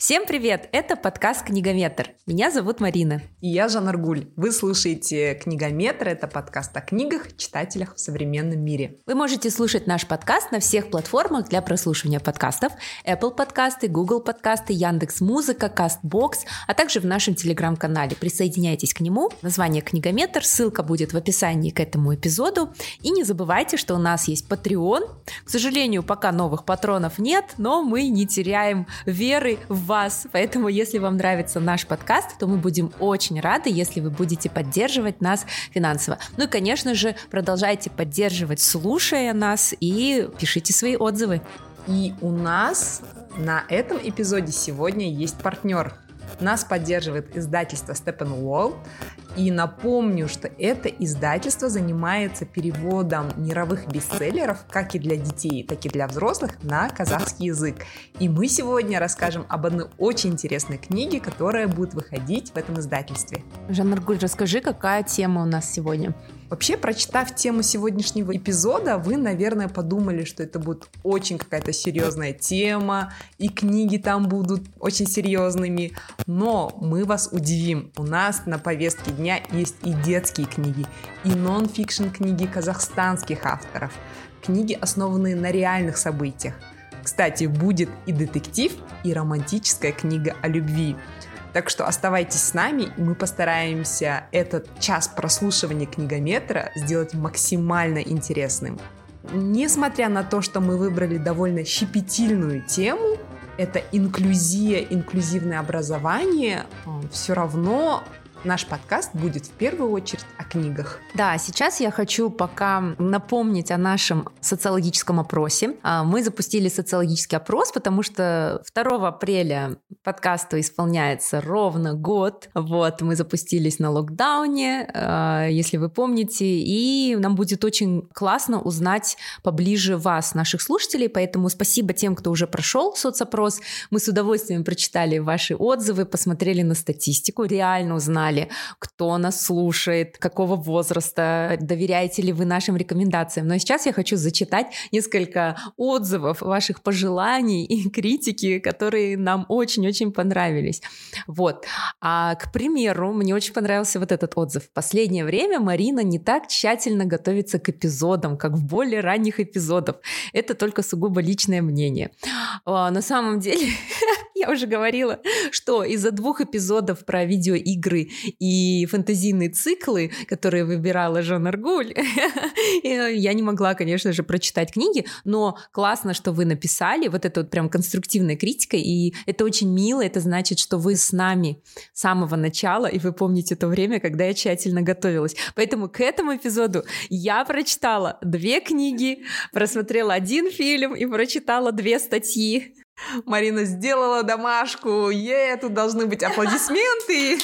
Всем привет! Это подкаст «Книгометр». Меня зовут Марина. И я Жанна Аргуль. Вы слушаете «Книгометр» — это подкаст о книгах, читателях в современном мире. Вы можете слушать наш подкаст на всех платформах для прослушивания подкастов Apple подкасты, Google подкасты, Яндекс Музыка, Castbox, а также в нашем телеграм-канале. Присоединяйтесь к нему. Название «Книгометр», ссылка будет в описании к этому эпизоду. И не забывайте, что у нас есть Patreon. К сожалению, пока новых патронов нет, но мы не теряем веры в вас. Поэтому, если вам нравится наш подкаст, то мы будем очень рады, если вы будете поддерживать нас финансово. Ну и, конечно же, продолжайте поддерживать, слушая нас и пишите свои отзывы. И у нас на этом эпизоде сегодня есть партнер. Нас поддерживает издательство Steppenwolf. И напомню, что это издательство занимается переводом мировых бестселлеров, как и для детей, так и для взрослых, на казахский язык. И мы сегодня расскажем об одной очень интересной книге, которая будет выходить в этом издательстве. Жанна Аргуль, расскажи, какая тема у нас сегодня? Вообще, прочитав тему сегодняшнего эпизода, вы, наверное, подумали, что это будет очень какая-то серьезная тема, и книги там будут очень серьезными. Но мы вас удивим. У нас на повестке дня есть и детские книги, и нон-фикшн книги казахстанских авторов, книги, основанные на реальных событиях. Кстати, будет и детектив, и романтическая книга о любви. Так что оставайтесь с нами, и мы постараемся этот час прослушивания книгометра сделать максимально интересным. Несмотря на то, что мы выбрали довольно щепетильную тему, это инклюзия, инклюзивное образование, все равно Наш подкаст будет в первую очередь о книгах. Да, сейчас я хочу пока напомнить о нашем социологическом опросе. А, мы запустили социологический опрос, потому что 2 апреля подкасту исполняется ровно год. Вот, мы запустились на локдауне, а, если вы помните, и нам будет очень классно узнать поближе вас, наших слушателей, поэтому спасибо тем, кто уже прошел соцопрос. Мы с удовольствием прочитали ваши отзывы, посмотрели на статистику, реально узнали узнали, кто нас слушает, какого возраста, доверяете ли вы нашим рекомендациям. Но сейчас я хочу зачитать несколько отзывов, ваших пожеланий и критики, которые нам очень-очень понравились. Вот. А, к примеру, мне очень понравился вот этот отзыв. В последнее время Марина не так тщательно готовится к эпизодам, как в более ранних эпизодах. Это только сугубо личное мнение. А, на самом деле, я уже говорила, что из-за двух эпизодов про видеоигры и фэнтезийные циклы, которые выбирала Жан Аргуль, я не могла, конечно же, прочитать книги, но классно, что вы написали, вот это вот прям конструктивная критика, и это очень мило, это значит, что вы с нами с самого начала, и вы помните то время, когда я тщательно готовилась. Поэтому к этому эпизоду я прочитала две книги, просмотрела один фильм и прочитала две статьи. Марина сделала домашку. Е, тут должны быть аплодисменты.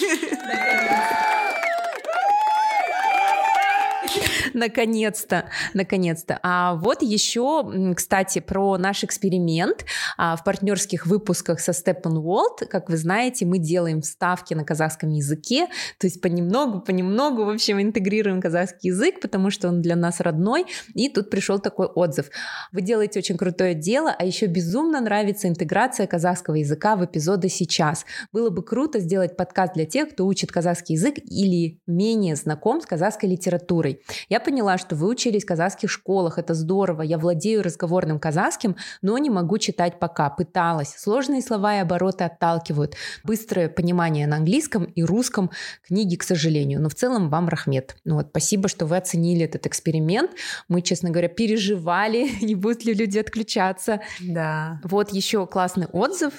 Наконец-то, наконец-то. А вот еще, кстати, про наш эксперимент а, в партнерских выпусках со Steppenwolf. Как вы знаете, мы делаем ставки на казахском языке, то есть понемногу, понемногу, в общем, интегрируем казахский язык, потому что он для нас родной. И тут пришел такой отзыв. Вы делаете очень крутое дело, а еще безумно нравится интеграция казахского языка в эпизоды сейчас. Было бы круто сделать подкаст для тех, кто учит казахский язык или менее знаком с казахской литературой. Я поняла, что вы учились в казахских школах, это здорово, я владею разговорным казахским, но не могу читать пока. Пыталась. Сложные слова и обороты отталкивают. Быстрое понимание на английском и русском книги, к сожалению. Но в целом вам рахмет. Ну вот, спасибо, что вы оценили этот эксперимент. Мы, честно говоря, переживали, не будут ли люди отключаться. Да. Вот еще классный отзыв.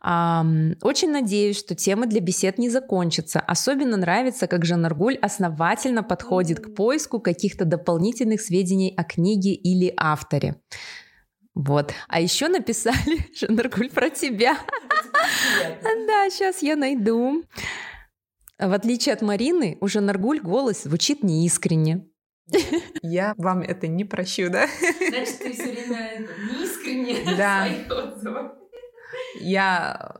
Очень надеюсь, что тема для бесед не закончится. Особенно нравится, как Жан Аргуль основательно подходит к поиску каких-то дополнительных сведений о книге или авторе. Вот. А еще написали, Жанаргуль, про тебя. Да, сейчас я найду. В отличие от Марины, у Жанаргуль голос звучит неискренне. Я вам это не прощу, да? Значит, ты все время неискренне да. Я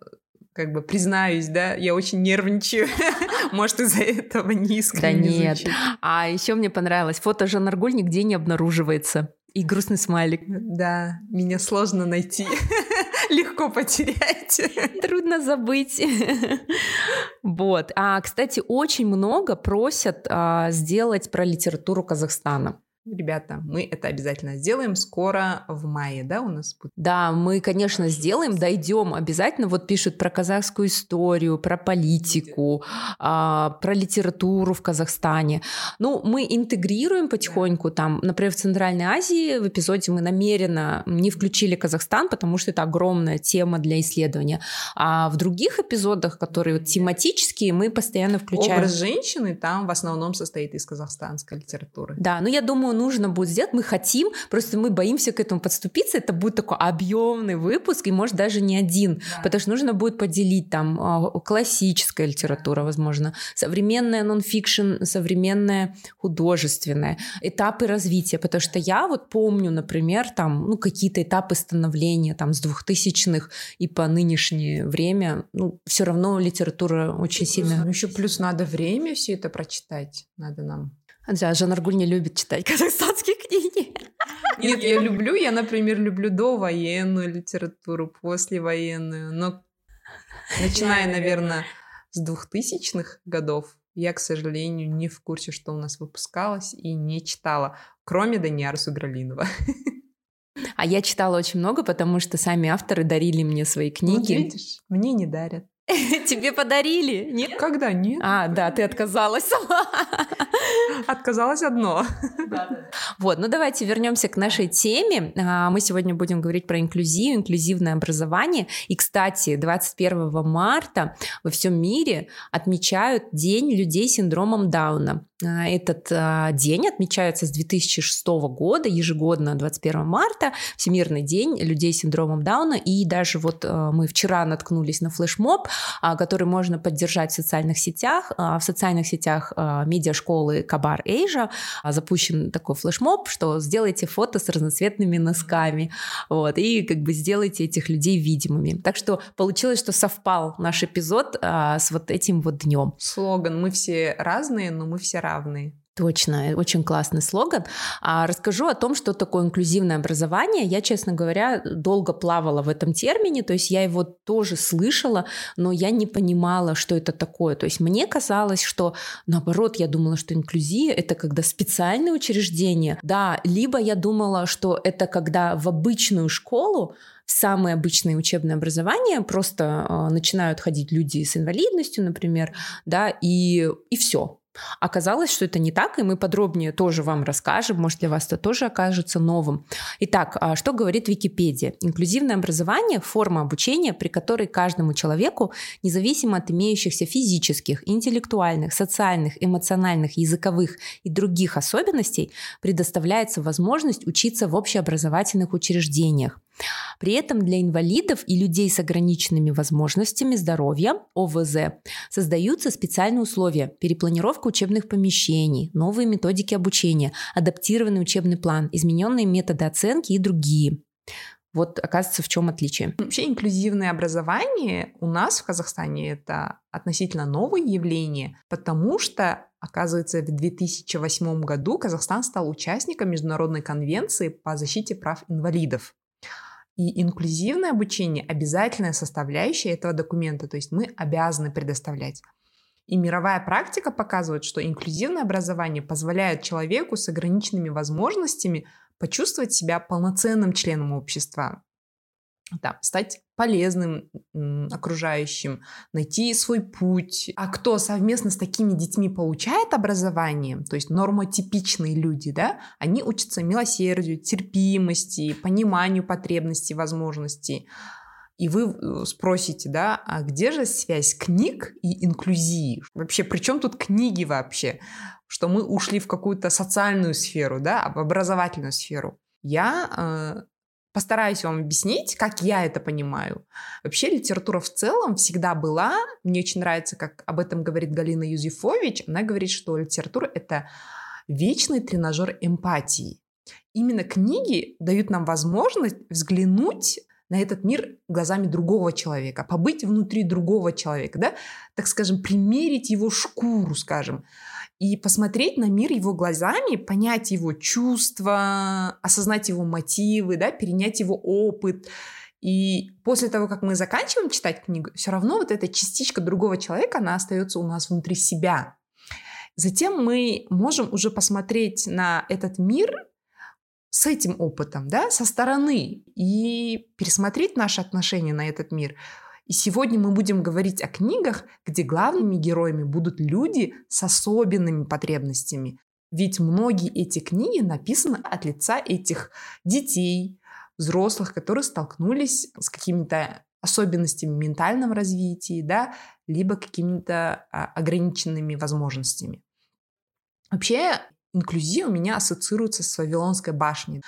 как бы признаюсь, да, я очень нервничаю. Может, из-за этого не искренне Да нет. Звучит. А еще мне понравилось, фото Жан Аргуль нигде не обнаруживается. И грустный смайлик. Да, меня сложно найти. легко потерять. Трудно забыть. Вот. А, кстати, очень много просят а, сделать про литературу Казахстана. Ребята, мы это обязательно сделаем скоро в мае, да, у нас будет? Да, мы, конечно, сделаем, дойдем обязательно. Вот пишут про казахскую историю, про политику, а, про литературу в Казахстане. Ну, мы интегрируем потихоньку там, например, в Центральной Азии в эпизоде мы намеренно не включили Казахстан, потому что это огромная тема для исследования. А в других эпизодах, которые вот тематические, мы постоянно включаем. Образ женщины там в основном состоит из казахстанской литературы. Да, ну я думаю, нужно будет сделать, мы хотим, просто мы боимся к этому подступиться, это будет такой объемный выпуск, и может даже не один, да. потому что нужно будет поделить там а, классическая литература, возможно, современная нонфикшн, современная художественная, этапы развития, потому что я вот помню, например, там, ну, какие-то этапы становления там с двухтысячных и по нынешнее время, ну, все равно литература очень сильно... Ну, еще плюс надо время все это прочитать, надо нам да, Жан Аргуль не любит читать казахстанские книги. Нет, я люблю, я, например, люблю довоенную литературу, послевоенную, но начиная, наверное, с двухтысячных годов, я, к сожалению, не в курсе, что у нас выпускалось, и не читала, кроме Даниара Сугралинова. А я читала очень много, потому что сами авторы дарили мне свои книги. Вот видишь, мне не дарят. Тебе подарили, нет? Когда нет? А, да, ты отказалась сама. Отказалась одно. Вот, ну давайте вернемся к нашей теме. А, мы сегодня будем говорить про инклюзию, инклюзивное образование. И, кстати, 21 марта во всем мире отмечают День людей с синдромом Дауна. А, этот а, день отмечается с 2006 года, ежегодно 21 марта, Всемирный день людей с синдромом Дауна. И даже вот мы вчера наткнулись на флешмоб, который можно поддержать в социальных сетях. В социальных сетях медиашколы Кабар Эйжа запущен такой флешмоб, что сделайте фото с разноцветными носками, вот, и как бы сделайте этих людей видимыми. Так что получилось, что совпал наш эпизод с вот этим вот днем. Слоган «Мы все разные, но мы все равны. Точно, очень классный слоган. А расскажу о том, что такое инклюзивное образование. Я, честно говоря, долго плавала в этом термине, то есть я его тоже слышала, но я не понимала, что это такое. То есть мне казалось, что наоборот, я думала, что инклюзия это когда специальное учреждение, да, либо я думала, что это когда в обычную школу самое обычное учебное образование, просто э, начинают ходить люди с инвалидностью, например, да, и, и все. Оказалось, что это не так, и мы подробнее тоже вам расскажем, может для вас это тоже окажется новым. Итак, а что говорит Википедия? Инклюзивное образование – форма обучения, при которой каждому человеку, независимо от имеющихся физических, интеллектуальных, социальных, эмоциональных, языковых и других особенностей, предоставляется возможность учиться в общеобразовательных учреждениях. При этом для инвалидов и людей с ограниченными возможностями здоровья, ОВЗ, создаются специальные условия, перепланировка учебных помещений, новые методики обучения, адаптированный учебный план, измененные методы оценки и другие. Вот оказывается, в чем отличие. Вообще инклюзивное образование у нас в Казахстане это относительно новое явление, потому что, оказывается, в 2008 году Казахстан стал участником Международной конвенции по защите прав инвалидов. И инклюзивное обучение – обязательная составляющая этого документа, то есть мы обязаны предоставлять. И мировая практика показывает, что инклюзивное образование позволяет человеку с ограниченными возможностями почувствовать себя полноценным членом общества, да, стать полезным окружающим, найти свой путь. А кто совместно с такими детьми получает образование, то есть нормотипичные люди, да, они учатся милосердию, терпимости, пониманию потребностей, возможностей. И вы э, спросите, да, а где же связь книг и инклюзии? Вообще, при чем тут книги вообще? Что мы ушли в какую-то социальную сферу, да, в образовательную сферу. Я э, постараюсь вам объяснить, как я это понимаю. Вообще литература в целом всегда была. Мне очень нравится, как об этом говорит Галина Юзефович. Она говорит, что литература — это вечный тренажер эмпатии. Именно книги дают нам возможность взглянуть на этот мир глазами другого человека, побыть внутри другого человека, да, так скажем, примерить его шкуру, скажем, и посмотреть на мир его глазами, понять его чувства, осознать его мотивы, да, перенять его опыт. И после того, как мы заканчиваем читать книгу, все равно вот эта частичка другого человека, она остается у нас внутри себя. Затем мы можем уже посмотреть на этот мир с этим опытом, да, со стороны и пересмотреть наши отношения на этот мир. И сегодня мы будем говорить о книгах, где главными героями будут люди с особенными потребностями. Ведь многие эти книги написаны от лица этих детей, взрослых, которые столкнулись с какими-то особенностями ментального развития, да, либо какими-то а, ограниченными возможностями. Вообще, инклюзия у меня ассоциируется с Вавилонской башней.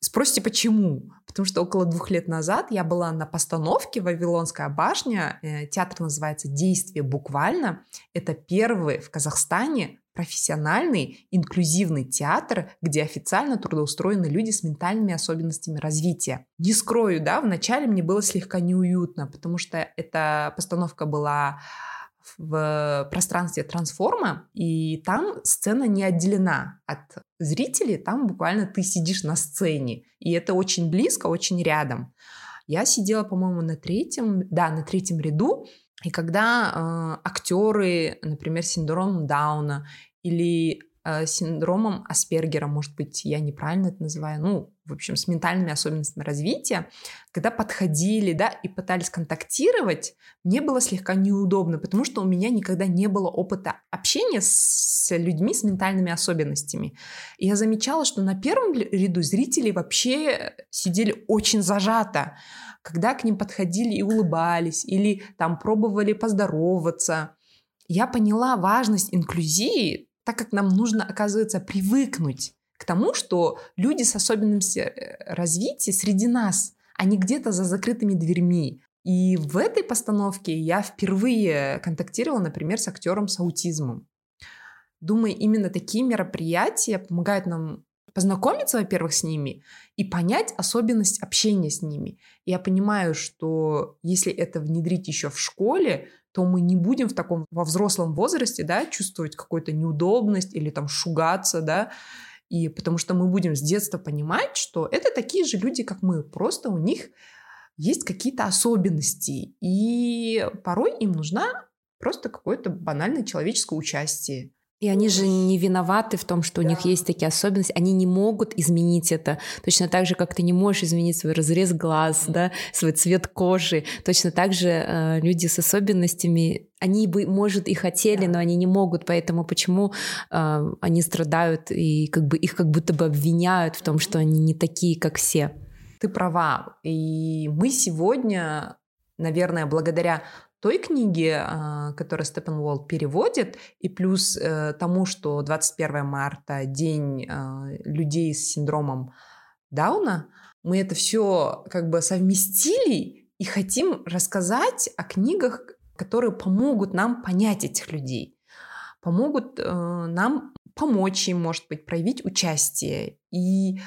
Спросите, почему? Потому что около двух лет назад я была на постановке «Вавилонская башня». Э, театр называется «Действие буквально». Это первый в Казахстане профессиональный инклюзивный театр, где официально трудоустроены люди с ментальными особенностями развития. Не скрою, да, вначале мне было слегка неуютно, потому что эта постановка была в пространстве трансформа, и там сцена не отделена от зрителей, там буквально ты сидишь на сцене, и это очень близко, очень рядом. Я сидела, по-моему, на третьем, да, на третьем ряду, и когда э, актеры, например, с синдромом Дауна или синдромом Аспергера, может быть, я неправильно это называю, ну, в общем, с ментальными особенностями развития, когда подходили, да, и пытались контактировать, мне было слегка неудобно, потому что у меня никогда не было опыта общения с людьми с ментальными особенностями. И я замечала, что на первом ряду зрители вообще сидели очень зажато, когда к ним подходили и улыбались, или там пробовали поздороваться. Я поняла важность инклюзии, так как нам нужно, оказывается, привыкнуть к тому, что люди с особенностями э, развития среди нас, они где-то за закрытыми дверьми. И в этой постановке я впервые контактировала, например, с актером с аутизмом. Думаю, именно такие мероприятия помогают нам познакомиться, во-первых, с ними и понять особенность общения с ними. я понимаю, что если это внедрить еще в школе, то мы не будем в таком во взрослом возрасте, да, чувствовать какую-то неудобность или там шугаться, да, и потому что мы будем с детства понимать, что это такие же люди, как мы, просто у них есть какие-то особенности, и порой им нужна просто какое-то банальное человеческое участие. И они же не виноваты в том, что да. у них есть такие особенности. Они не могут изменить это. Точно так же, как ты не можешь изменить свой разрез глаз, да, свой цвет кожи. Точно так же э, люди с особенностями, они бы, может, и хотели, да. но они не могут. Поэтому почему э, они страдают и как бы их как будто бы обвиняют в том, что они не такие, как все. Ты права. И мы сегодня, наверное, благодаря той книги, а, которую Steppe & World переводит, и плюс э, тому, что 21 марта день а, людей с синдромом Дауна, мы это все как бы совместили и хотим рассказать о книгах, которые помогут нам понять этих людей, помогут э, нам помочь им, может быть, проявить участие. И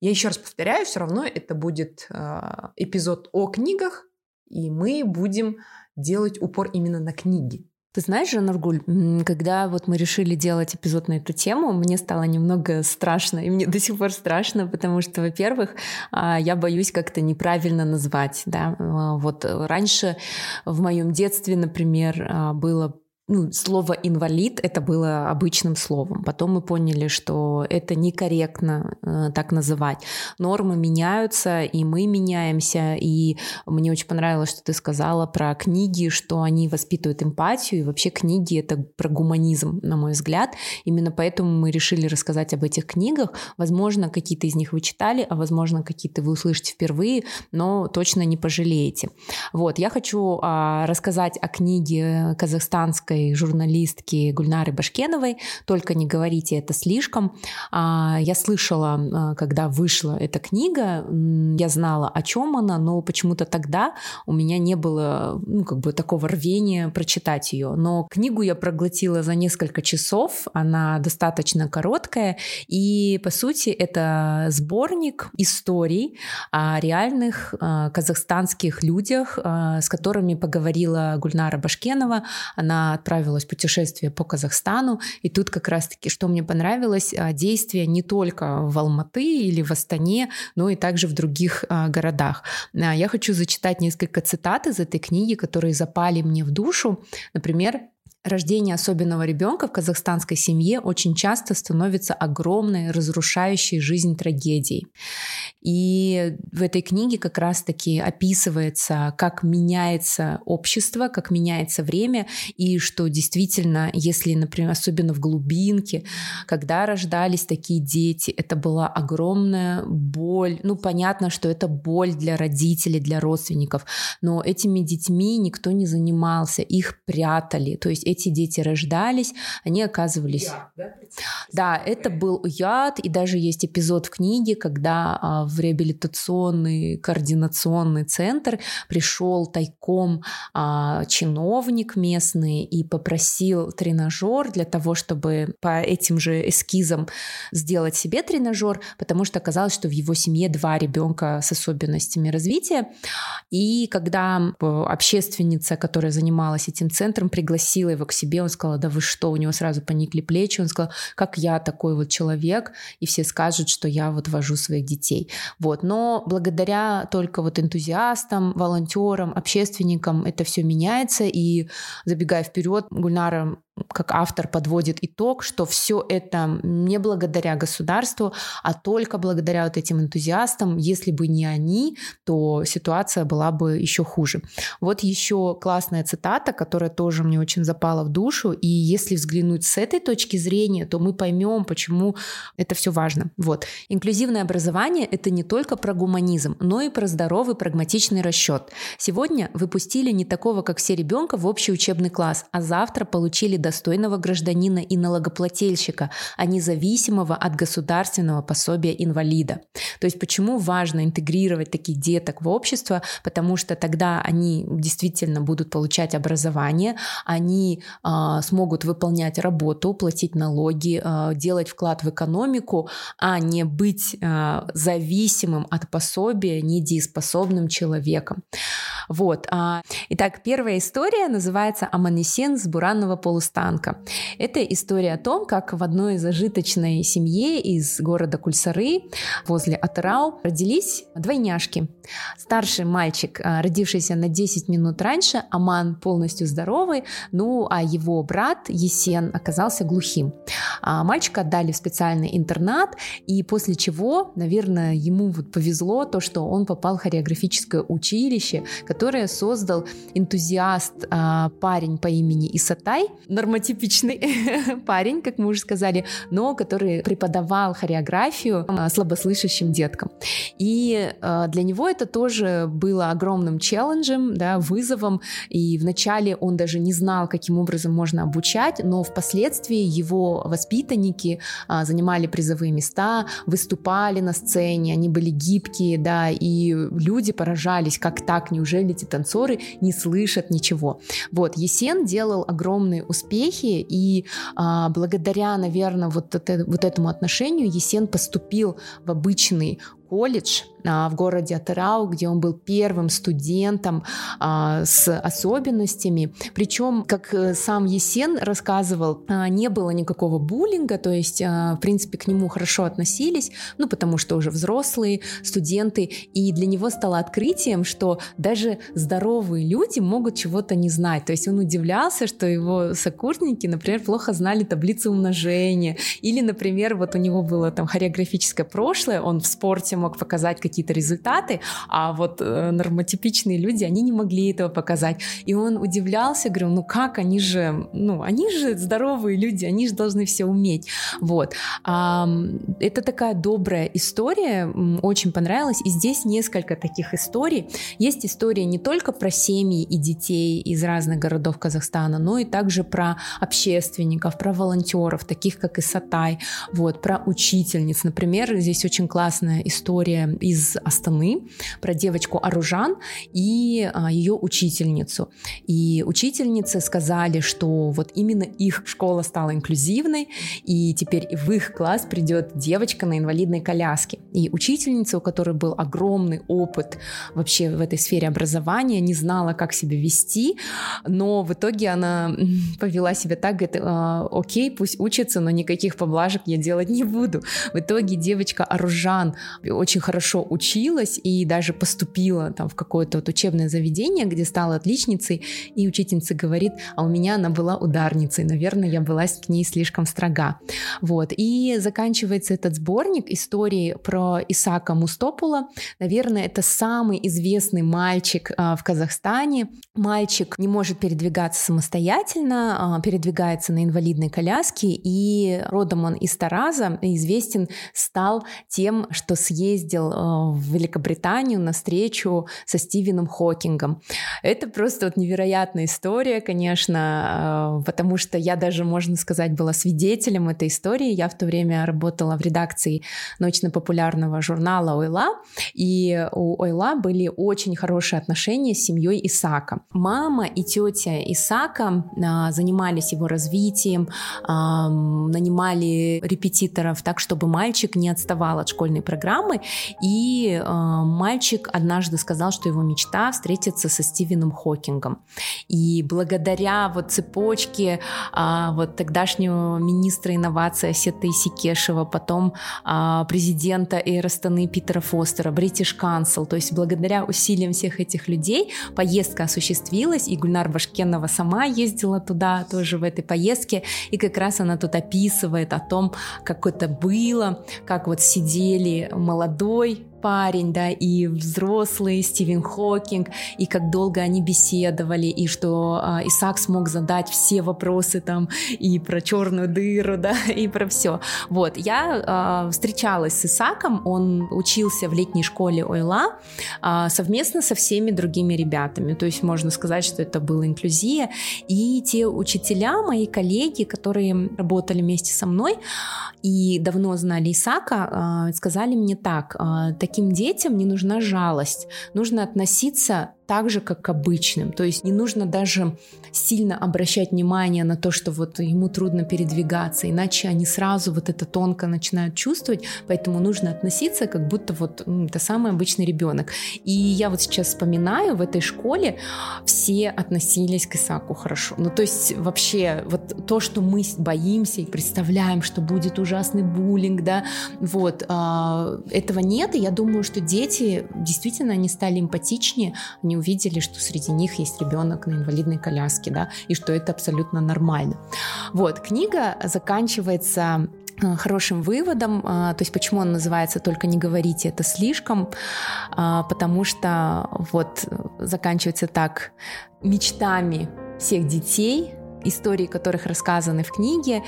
я еще раз повторяю, все равно это будет э, эпизод о книгах, и мы будем делать упор именно на книги. Ты знаешь, Жанаргуль, когда вот мы решили делать эпизод на эту тему, мне стало немного страшно, и мне до сих пор страшно, потому что, во-первых, а, я боюсь как-то неправильно назвать, да. А, вот раньше в моем детстве, например, а, было ну, слово инвалид это было обычным словом. Потом мы поняли, что это некорректно э, так называть. Нормы меняются, и мы меняемся. И мне очень понравилось, что ты сказала про книги, что они воспитывают эмпатию. И вообще книги это про гуманизм, на мой взгляд. Именно поэтому мы решили рассказать об этих книгах. Возможно, какие-то из них вы читали, а возможно, какие-то вы услышите впервые, но точно не пожалеете. Вот, я хочу а, рассказать о книге казахстанской российской журналистки Гульнары Башкеновой «Только не говорите это слишком». А, я слышала, а, когда вышла эта книга, я знала, о чем она, но почему-то тогда у меня не было ну, как бы такого рвения прочитать ее. Но книгу я проглотила за несколько часов, она достаточно короткая, и по сути это сборник историй о реальных а, казахстанских людях, с которыми поговорила Гульнара Башкенова. Она отправилась в путешествие по Казахстану, и тут как раз-таки, что мне понравилось, а, действие не только в Алматы или в Астане, но и также в других а, городах. Я хочу зачитать несколько цитат из этой книги, которые запали мне в душу. Например, Рождение особенного ребенка в казахстанской семье очень часто становится огромной, разрушающей жизнь трагедией. И в этой книге как раз-таки описывается, как меняется общество, как меняется время, и что действительно, если, например, особенно в глубинке, когда рождались такие дети, это была огромная боль. Ну, понятно, что это боль для родителей, для родственников, но этими детьми никто не занимался, их прятали. То есть эти дети рождались, они оказывались... Яд, да? да, это был яд, и даже есть эпизод в книге, когда а, в реабилитационный координационный центр пришел тайком а, чиновник местный и попросил тренажер для того, чтобы по этим же эскизам сделать себе тренажер, потому что оказалось, что в его семье два ребенка с особенностями развития. И когда общественница, которая занималась этим центром, пригласила его к себе, он сказал, да вы что, у него сразу поникли плечи, он сказал, как я такой вот человек, и все скажут, что я вот вожу своих детей. Вот. Но благодаря только вот энтузиастам, волонтерам, общественникам это все меняется, и забегая вперед, Гульнара как автор подводит итог, что все это не благодаря государству, а только благодаря вот этим энтузиастам. Если бы не они, то ситуация была бы еще хуже. Вот еще классная цитата, которая тоже мне очень запала в душу. И если взглянуть с этой точки зрения, то мы поймем, почему это все важно. Вот. Инклюзивное образование — это не только про гуманизм, но и про здоровый прагматичный расчет. Сегодня выпустили не такого, как все ребенка, в общий учебный класс, а завтра получили достойного гражданина и налогоплательщика, а независимого от государственного пособия инвалида. То есть почему важно интегрировать таких деток в общество? Потому что тогда они действительно будут получать образование, они э, смогут выполнять работу, платить налоги, э, делать вклад в экономику, а не быть э, зависимым от пособия недееспособным человеком. Вот. Итак, первая история называется «Аманисен с буранного полустанка Станка. Это история о том, как в одной зажиточной семье из города Кульсары возле Атырау родились двойняшки. Старший мальчик, а, родившийся на 10 минут раньше, Аман полностью здоровый, ну а его брат Есен оказался глухим. А мальчика отдали в специальный интернат, и после чего, наверное, ему вот повезло то, что он попал в хореографическое училище, которое создал энтузиаст а, парень по имени Исатай нормотипичный парень, как мы уже сказали, но который преподавал хореографию слабослышащим деткам. И а, для него это тоже было огромным челленджем, да, вызовом. И вначале он даже не знал, каким образом можно обучать, но впоследствии его воспитанники а, занимали призовые места, выступали на сцене, они были гибкие, да, и люди поражались, как так, неужели эти танцоры не слышат ничего. Вот, Есен делал огромный успех успехи, и а, благодаря, наверное, вот, это, вот этому отношению Есен поступил в обычный колледж а, в городе Атырау, где он был первым студентом а, с особенностями. Причем, как э, сам Есен рассказывал, а, не было никакого буллинга, то есть, в принципе, к нему хорошо относились, ну, потому что уже взрослые студенты, и для него стало открытием, что даже здоровые люди могут чего-то не знать. То есть он удивлялся, что его сокурсники, например, плохо знали таблицу умножения, или, например, вот у него было там хореографическое прошлое, он в спорте мог показать какие-то результаты, а вот э, нормотипичные люди, они не могли этого показать. И он удивлялся, говорил, ну как, они же, ну, они же здоровые люди, они же должны все уметь. Вот. Это такая добрая история, очень понравилась. И здесь несколько таких историй. Есть история не только про семьи и детей из разных городов Казахстана, но и также про общественников, про волонтеров, таких как Исатай, вот, про учительниц. Например, здесь очень классная история история из Астаны про девочку Аружан и а, ее учительницу. И учительницы сказали, что вот именно их школа стала инклюзивной, и теперь в их класс придет девочка на инвалидной коляске. И учительница, у которой был огромный опыт вообще в этой сфере образования, не знала, как себя вести, но в итоге она повела себя так, говорит, «А, окей, пусть учится, но никаких поблажек я делать не буду. В итоге девочка Аружан очень хорошо училась и даже поступила там в какое-то вот учебное заведение, где стала отличницей, и учительница говорит, а у меня она была ударницей, наверное, я была к ней слишком строга. Вот, и заканчивается этот сборник истории про Исака Мустопула. Наверное, это самый известный мальчик а, в Казахстане. Мальчик не может передвигаться самостоятельно, а, передвигается на инвалидной коляске, и родом он из Тараза, известен стал тем, что съездил а, в Великобританию на встречу со Стивеном Хокингом. Это просто вот невероятная история, конечно, потому что я даже, можно сказать, была свидетелем этой истории. Я в то время работала в редакции научно-популярного журнала «Ойла», и у «Ойла» были очень хорошие отношения с семьей Исака. Мама и тетя Исака а, занимались его развитием, нанимали репетиторов так, чтобы мальчик не отставал от школьной программы, и а, мальчик однажды сказал, что его мечта встретиться со Стивеном Хокингом. И благодаря вот цепочке вот тогдашнего министра инноваций Асета Исикешева, потом президента Эйростаны Питера Фостера, British Council, то есть благодаря усилиям всех этих людей поездка осуществилась, и Гульнар Башкенова сама ездила туда тоже в этой поездке, и как раз она тут описывает о том, как это было, как вот сидели молодой парень, да, и взрослый Стивен Хокинг, и как долго они беседовали, и что э, Исаак смог задать все вопросы там и про черную дыру, да, и про все. Вот, я э, встречалась с Исаком, он учился в летней школе Ойла э, совместно со всеми другими ребятами, то есть можно сказать, что это была инклюзия, и те учителя, мои коллеги, которые работали вместе со мной и давно знали Исака, э, сказали мне так, э, таким детям не нужна жалость. Нужно относиться так же, как к обычным. То есть не нужно даже сильно обращать внимание на то, что вот ему трудно передвигаться, иначе они сразу вот это тонко начинают чувствовать, поэтому нужно относиться, как будто вот это самый обычный ребенок. И я вот сейчас вспоминаю, в этой школе все относились к Исаку хорошо. Ну, то есть вообще вот то, что мы боимся и представляем, что будет ужасный буллинг, да, вот, э, этого нет, и я думаю, что дети действительно, они стали эмпатичнее, они увидели, что среди них есть ребенок на инвалидной коляске, да, и что это абсолютно нормально. Вот, книга заканчивается э, хорошим выводом, э, то есть почему он называется «Только не говорите, это слишком», э, потому что вот заканчивается так мечтами всех детей, истории которых рассказаны в книге,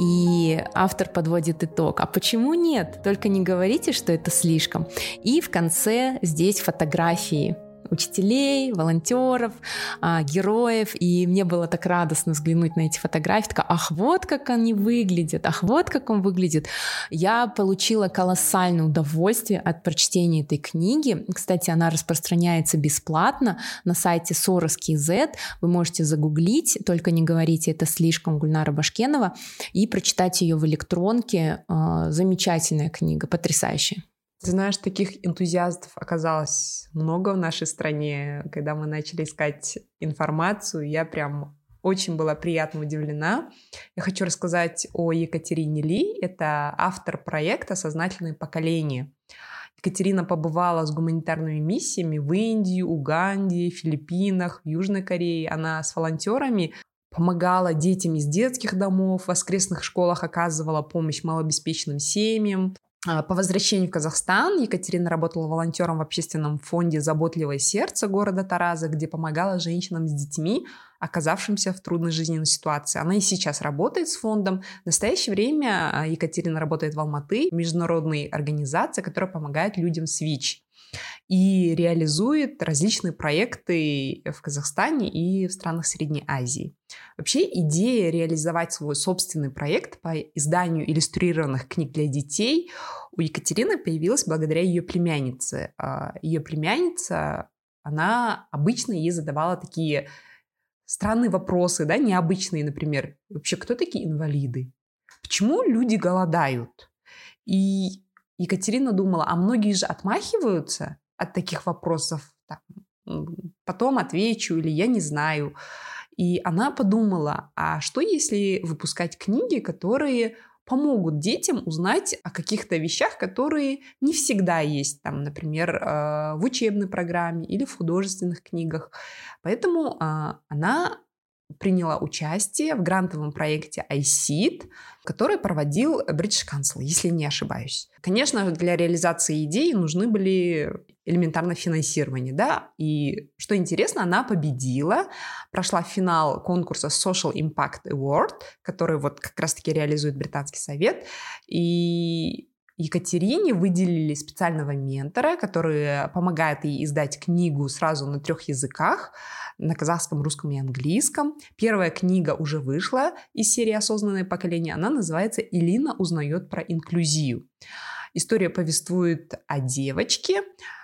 и автор подводит итог. А почему нет? Только не говорите, что это слишком. И в конце здесь фотографии учителей, волонтеров, а, героев, и мне было так радостно взглянуть на эти фотографии, такая, ах, вот как они выглядят, ах, вот как он выглядит. Я получила колоссальное удовольствие от прочтения этой книги. Кстати, она распространяется бесплатно на сайте Soros.kz. Вы можете загуглить, только не говорите, это слишком Гульнара Башкенова, и прочитать ее в электронке. А, замечательная книга, потрясающая. Ты знаешь, таких энтузиастов оказалось много в нашей стране. Когда мы начали искать информацию, я прям очень была приятно удивлена. Я хочу рассказать о Екатерине Ли. Это автор проекта «Сознательное поколение». Екатерина побывала с гуманитарными миссиями в Индии, Уганде, Филиппинах, Южной Корее. Она с волонтерами помогала детям из детских домов, в воскресных школах оказывала помощь малообеспеченным семьям, по возвращению в Казахстан Екатерина работала волонтером в общественном фонде «Заботливое сердце» города Тараза, где помогала женщинам с детьми, оказавшимся в трудной жизненной ситуации. Она и сейчас работает с фондом. В настоящее время а, Екатерина работает в Алматы, международной организации, которая помогает людям с ВИЧ. И реализует различные проекты в Казахстане и в странах Средней Азии. Вообще идея реализовать свой собственный проект по изданию иллюстрированных книг для детей у Екатерины появилась благодаря ее племяннице. А, ее племянница, она обычно ей задавала такие странные вопросы, да, необычные, например. Вообще, кто такие инвалиды? Почему люди голодают? И Екатерина думала, а многие же отмахиваются от таких вопросов. Так, потом отвечу или я не знаю. И она подумала, а что если выпускать книги, которые помогут детям узнать о каких-то вещах, которые не всегда есть, там, например, э, в учебной программе или в художественных книгах. Поэтому а, она приняла участие в грантовом проекте iSeed, который проводил British Council, если не ошибаюсь. Конечно, для реализации идеи нужны были элементарно финансирование, да, и что интересно, она победила, прошла финал конкурса Social Impact Award, который вот как раз-таки реализует Британский совет, и Екатерине выделили специального ментора, который помогает ей издать книгу сразу на трех языках, на казахском, русском и английском. Первая книга уже вышла из серии «Осознанное поколение». Она называется «Илина узнает про инклюзию». История повествует о девочке,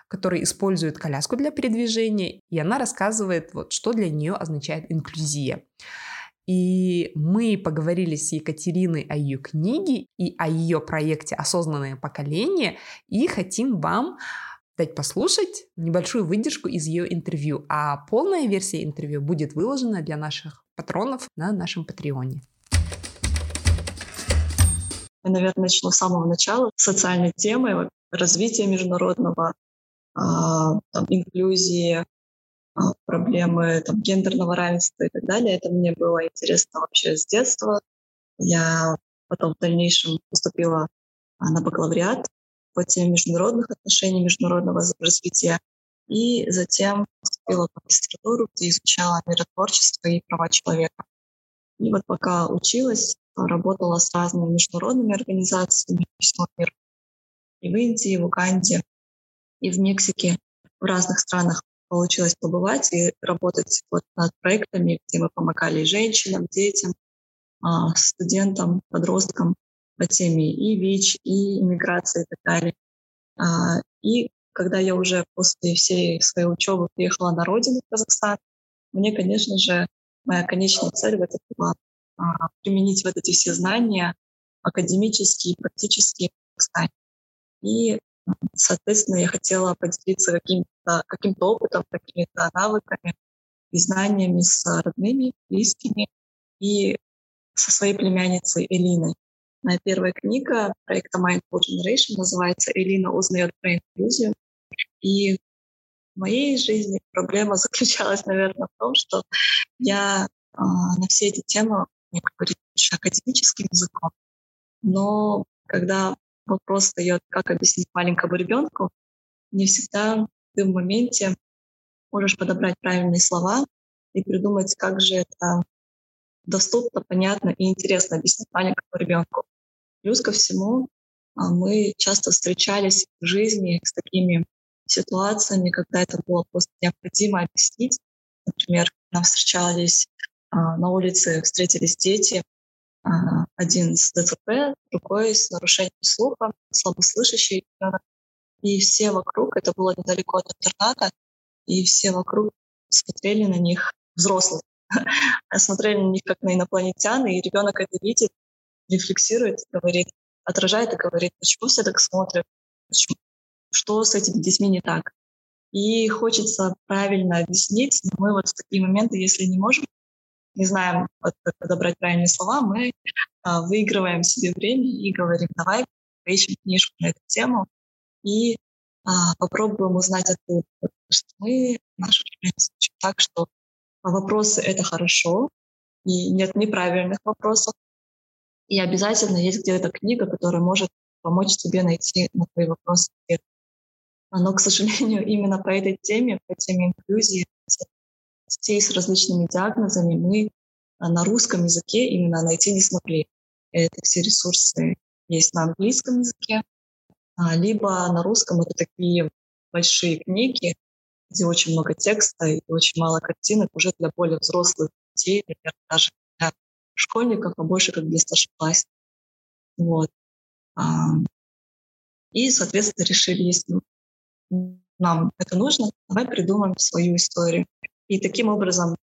которая использует коляску для передвижения, и она рассказывает, вот, что для нее означает инклюзия. И мы поговорили с Екатериной о ее книге и о ее проекте «Осознанное поколение» и хотим вам дать послушать небольшую выдержку из ее интервью. А полная версия интервью будет выложена для наших патронов на нашем Патреоне. Я, наверное, начну с самого начала. Социальной темы, развития международного, а, там, инклюзии, проблемы там, гендерного равенства и так далее. Это мне было интересно вообще с детства. Я потом в дальнейшем поступила а, на бакалавриат по теме международных отношений, международного развития. И затем поступила в магистратуру, где изучала миротворчество и права человека. И вот пока училась, работала с разными международными организациями по миру. И в Индии, и в Уганде, и в Мексике, в разных странах получилось побывать и работать вот над проектами, где мы помогали женщинам, детям, а, студентам, подросткам по теме и ВИЧ, и иммиграции и так далее. А, и когда я уже после всей своей учебы приехала на родину в Казахстан, мне, конечно же, моя конечная цель в этом была а, применить вот эти все знания академические, практические в Казахстане. И Соответственно, я хотела поделиться каким-то каким опытом, какими-то навыками и знаниями с родными, близкими и со своей племянницей Элиной. Моя первая книга проекта Mindful Generation называется «Элина узнает про инклюзию». И в моей жизни проблема заключалась, наверное, в том, что я э, на все эти темы, мне говорить академическим языком, но когда вопрос встает, как объяснить маленькому ребенку, не всегда ты в моменте можешь подобрать правильные слова и придумать, как же это доступно, понятно и интересно объяснить маленькому ребенку. Плюс ко всему, а, мы часто встречались в жизни с такими ситуациями, когда это было просто необходимо объяснить. Например, нам встречались а, на улице, встретились дети, один с ДЦП, другой с нарушением слуха, слабослышащий ребенок. И все вокруг, это было недалеко от интерната, и все вокруг смотрели на них взрослые, смотрели на них как на инопланетян, и ребенок это видит, рефлексирует, говорит, отражает и говорит, почему все так смотрят, почему, что с этими детьми не так. И хочется правильно объяснить, но мы вот в такие моменты, если не можем не знаем, как подобрать правильные слова, мы а, выигрываем себе время и говорим, давай поищем книжку на эту тему и а, попробуем узнать оттуда. Что мы, наши учим так, что вопросы — это хорошо, и нет неправильных вопросов. И обязательно есть где-то книга, которая может помочь тебе найти на твои вопросы ответ. Но, к сожалению, именно по этой теме, по теме инклюзии, детей с различными диагнозами мы а, на русском языке именно найти не смогли. Это все ресурсы есть на английском языке, а, либо на русском это такие большие книги, где очень много текста и очень мало картинок уже для более взрослых детей, например, даже для школьников, а больше как для старшеклассников. Вот. И, соответственно, решили, если нам это нужно, давай придумаем свою историю. И таким образом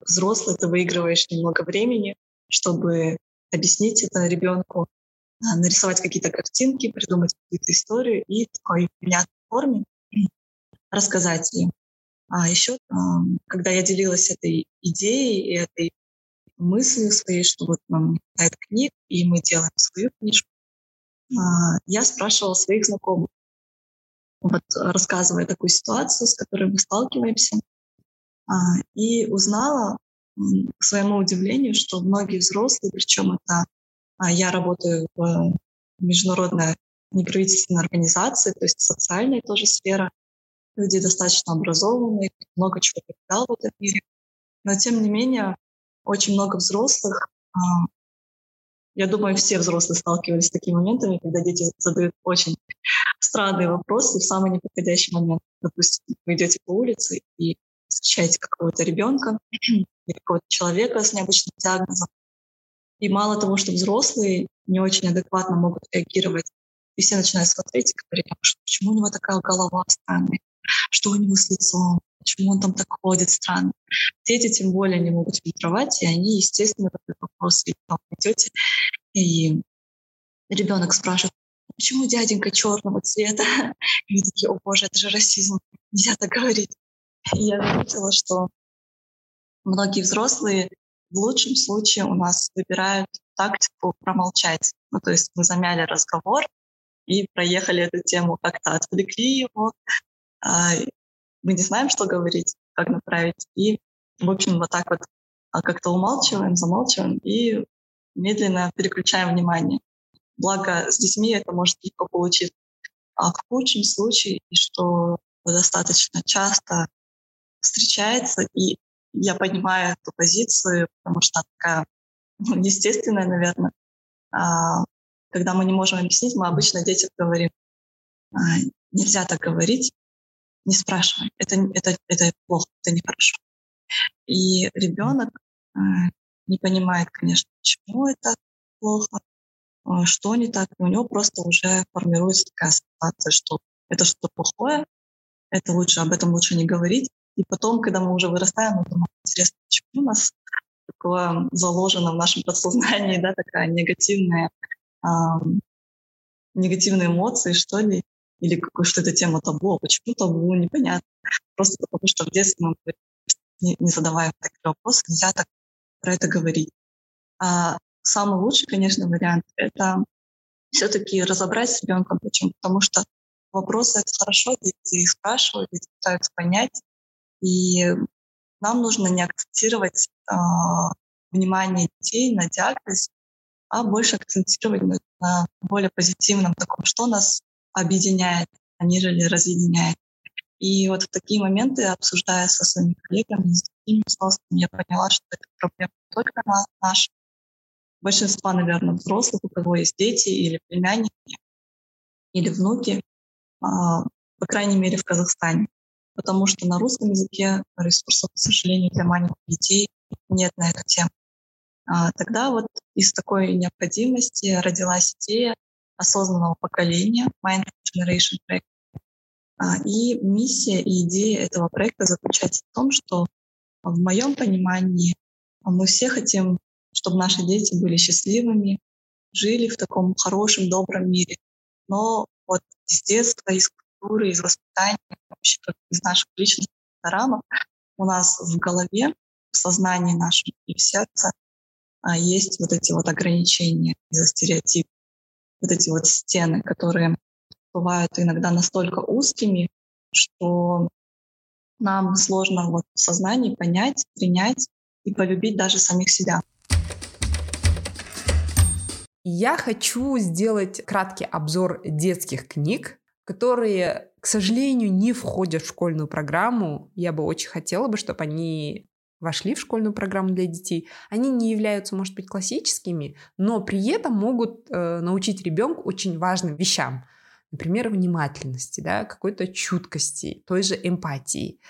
взрослый ты выигрываешь немного времени, чтобы объяснить это ребенку, а, нарисовать какие-то картинки, придумать какую-то историю и в такой понятной форме рассказать ее. А еще, когда я делилась этой идеей и этой мыслью своей, что вот нам хватает книг, и мы делаем свою книжку, а, я спрашивала своих знакомых, вот рассказывая такую ситуацию, с которой мы сталкиваемся, а, и узнала к своему удивлению, что многие взрослые, причем это а, я работаю в международной неправительственной организации, то есть социальная тоже сфера, люди достаточно образованные, много чего повидал в этом мире, но тем не менее очень много взрослых я думаю, все взрослые сталкивались с такими моментами, когда дети задают очень странные вопросы в самый неподходящий момент. Допустим, вы идете по улице и встречаете какого-то ребенка или какого-то человека с необычным диагнозом. И мало того, что взрослые не очень адекватно могут реагировать, и все начинают смотреть и говорить, «А почему у него такая голова странная, что у него с лицом, почему он там так ходит странно. Дети тем более не могут фильтровать, и они, естественно, такой вопрос, и там идете, и ребенок спрашивает, почему дяденька черного цвета? И вы такие, о боже, это же расизм, нельзя так говорить. Я заметила, что многие взрослые в лучшем случае у нас выбирают тактику промолчать. Ну, то есть мы замяли разговор и проехали эту тему, как-то отвлекли его, а, мы не знаем, что говорить, как направить. И, в общем, вот так вот а, как-то умалчиваем, замалчиваем и медленно переключаем внимание. Благо с детьми это может легко получиться. А в худшем случае, что достаточно часто встречается, и я понимаю эту позицию, потому что она такая ну, естественная, наверное. А, когда мы не можем объяснить, мы обычно детям говорим, а, нельзя так говорить, не спрашивай. Это, это, это плохо, это нехорошо. И ребенок э, не понимает, конечно, почему это плохо, э, что не так. У него просто уже формируется такая ассоциация, что это что-то плохое, это лучше, об этом лучше не говорить. И потом, когда мы уже вырастаем, мы думаем, интересно, почему у нас такое заложено в нашем подсознании, да, такая негативная, э, негативные эмоции, что ли, или какой что это тема табу, а почему табу, непонятно. Просто потому что в детстве мы не, не задавая такие вопросы, нельзя так про это говорить. А самый лучший, конечно, вариант — это все-таки разобрать с ребенком. Почему? Потому что вопросы — это хорошо, дети их спрашивают, дети пытаются понять. И нам нужно не акцентировать э, внимание детей на диагноз, а больше акцентировать на, на более позитивном таком, что нас объединяет, а нежели разъединяет. И вот в такие моменты, обсуждая со своими коллегами, с другими взрослыми, я поняла, что это проблема не только наша, большинства, наверное, взрослых, у кого есть дети или племянники, или внуки, а, по крайней мере, в Казахстане. Потому что на русском языке ресурсов, к сожалению, для маленьких детей нет на эту тему. А, тогда вот из такой необходимости родилась идея осознанного поколения Mind Generation Project. А, и миссия и идея этого проекта заключается в том, что в моем понимании мы все хотим, чтобы наши дети были счастливыми, жили в таком хорошем, добром мире. Но вот из детства, из культуры, из воспитания, вообще из наших личных рамок у нас в голове, в сознании нашем и в сердце а, есть вот эти вот ограничения из-за стереотипов. Вот эти вот стены, которые бывают иногда настолько узкими, что нам сложно вот в сознании понять, принять и полюбить даже самих себя. Я хочу сделать краткий обзор детских книг, которые, к сожалению, не входят в школьную программу. Я бы очень хотела бы, чтобы они вошли в школьную программу для детей, они не являются, может быть, классическими, но при этом могут э, научить ребенка очень важным вещам. например, внимательности, да, какой-то чуткости, той же эмпатии.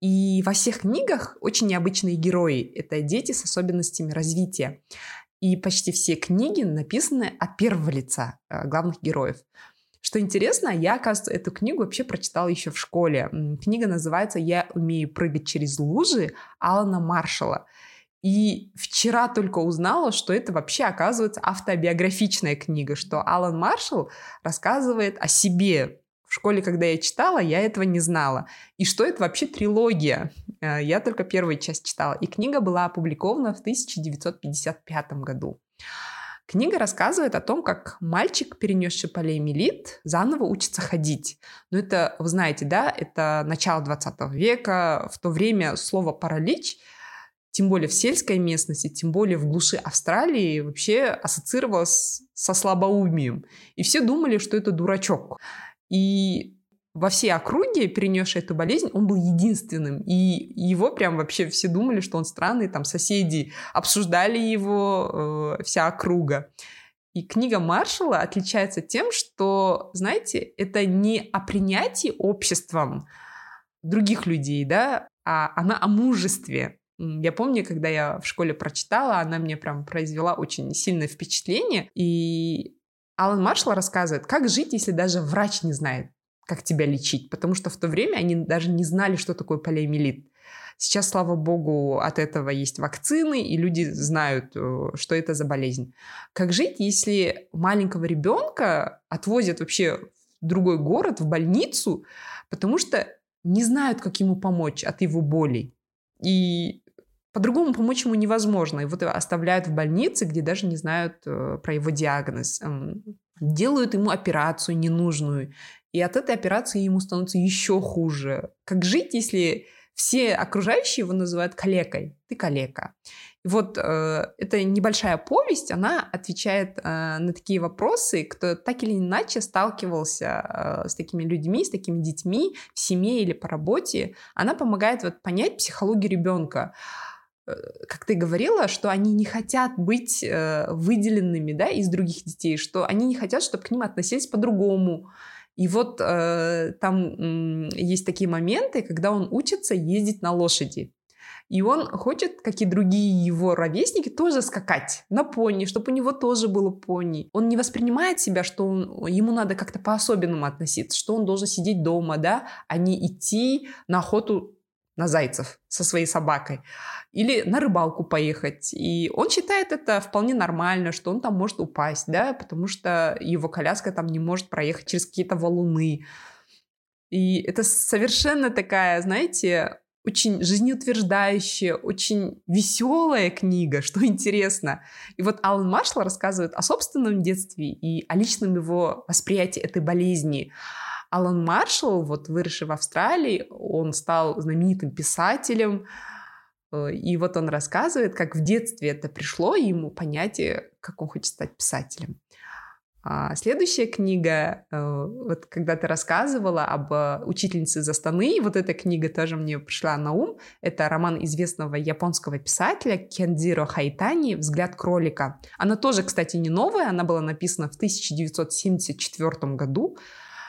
И во всех книгах очень необычные герои. Это дети с особенностями развития. И почти все книги написаны от первого лица э, главных героев. Что интересно, я, оказывается, эту книгу вообще прочитала еще в школе. Книга называется «Я умею прыгать через лужи» Алана Маршалла. И вчера только узнала, что это вообще, оказывается, автобиографичная книга, что Алан Маршалл рассказывает о себе. В школе, когда я читала, я этого не знала. И что это вообще трилогия? Э, я только первую часть читала. И книга была опубликована в 1955 году. Книга рассказывает о том, как мальчик, перенесший полиэмилит, заново учится ходить. Но это, вы знаете, да, это начало 20 века. В то время слово «паралич» тем более в сельской местности, тем более в глуши Австралии, вообще ассоциировалось со слабоумием. И все думали, что это дурачок. И во всей округе, перенесший эту болезнь, он был единственным. И его прям вообще все думали, что он странный. Там соседи обсуждали его, э, вся округа. И книга Маршалла отличается тем, что, знаете, это не о принятии обществом других людей, да, а она о мужестве. Я помню, когда я в школе прочитала, она мне прям произвела очень сильное впечатление. И Алан Маршалл рассказывает, как жить, если даже врач не знает, как тебя лечить. Потому что в то время они даже не знали, что такое полиомиелит. Сейчас, слава богу, от этого есть вакцины, и люди знают, э, что это за болезнь. Как жить, если маленького ребенка отвозят вообще в другой город, в больницу, потому что не знают, как ему помочь от его боли. И по-другому помочь ему невозможно. Его оставляют в больнице, где даже не знают э, про его диагноз. Делают ему операцию ненужную. И от этой операции ему становится еще хуже. Как жить, если все окружающие его называют калекой? Ты калека. И вот э, эта небольшая повесть, она отвечает э, на такие вопросы, кто так или иначе сталкивался э, с такими людьми, с такими детьми в семье или по работе. Она помогает вот понять психологию ребенка. Э, как ты говорила, что они не хотят быть э, выделенными да, из других детей, что они не хотят, чтобы к ним относились по-другому. И вот э, там э, есть такие моменты, когда он учится ездить на лошади. И он хочет, как и другие его ровесники, тоже скакать на пони, чтобы у него тоже было пони. Он не воспринимает себя, что он, ему надо как-то по-особенному относиться, что он должен сидеть дома, да, а не идти на охоту на зайцев со своей собакой или на рыбалку поехать. И он считает это вполне нормально, что он там может упасть, да, потому что его коляска там не может проехать через какие-то валуны. И это совершенно такая, знаете, очень жизнеутверждающая, очень веселая книга, что интересно. И вот Алан Маршалл рассказывает о собственном детстве и о личном его восприятии этой болезни. Алан Маршалл, вот выросший в Австралии, он стал знаменитым писателем, э, и вот он рассказывает, как в детстве это пришло ему понятие, как он хочет стать писателем. А следующая книга, э, вот когда ты рассказывала об э, учительнице Застаны, вот эта книга тоже мне пришла на ум. Это роман известного японского писателя Кендзиро Хайтани «Взгляд кролика». Она тоже, кстати, не новая, она была написана в 1974 году.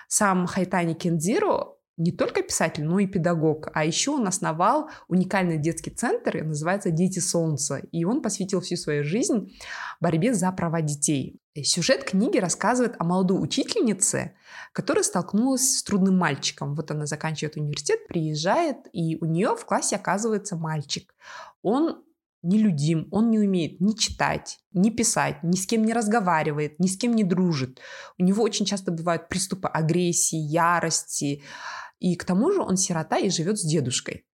Сам Хайтани Кензиро не только писатель, но и педагог. А еще он основал уникальный детский центр, называется «Дети Солнца». И он посвятил всю свою жизнь борьбе за права детей. Сюжет книги рассказывает о молодой учительнице, которая столкнулась с трудным мальчиком. Вот она заканчивает университет, приезжает, и у нее в классе оказывается мальчик. Он нелюдим, он не умеет ни читать, ни писать, ни с кем не разговаривает, ни с кем не дружит. У него очень часто бывают приступы агрессии, ярости. И к тому же он сирота и живет с дедушкой.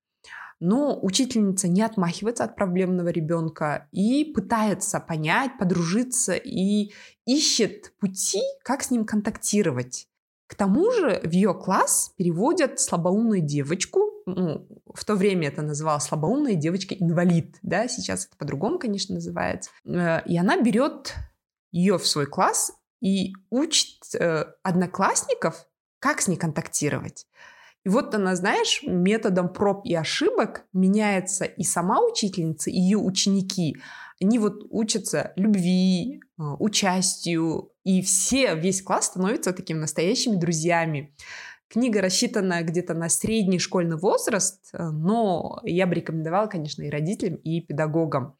Но учительница не отмахивается от проблемного ребенка и пытается понять, подружиться и ищет пути, как с ним контактировать. К тому же в ее класс переводят слабоумную девочку, ну, в то время это называлось слабоумная девочка-инвалид, да, сейчас это по-другому, конечно, называется. Э, и она берет ее в свой класс и учит э, одноклассников, как с ней контактировать. И вот она, знаешь, методом проб и ошибок меняется и сама учительница, и ее ученики. Они вот учатся любви, а, участию, и все, весь класс становится такими настоящими друзьями. Книга рассчитана где-то на средний школьный возраст, э, но я бы рекомендовала, конечно, и родителям, и педагогам.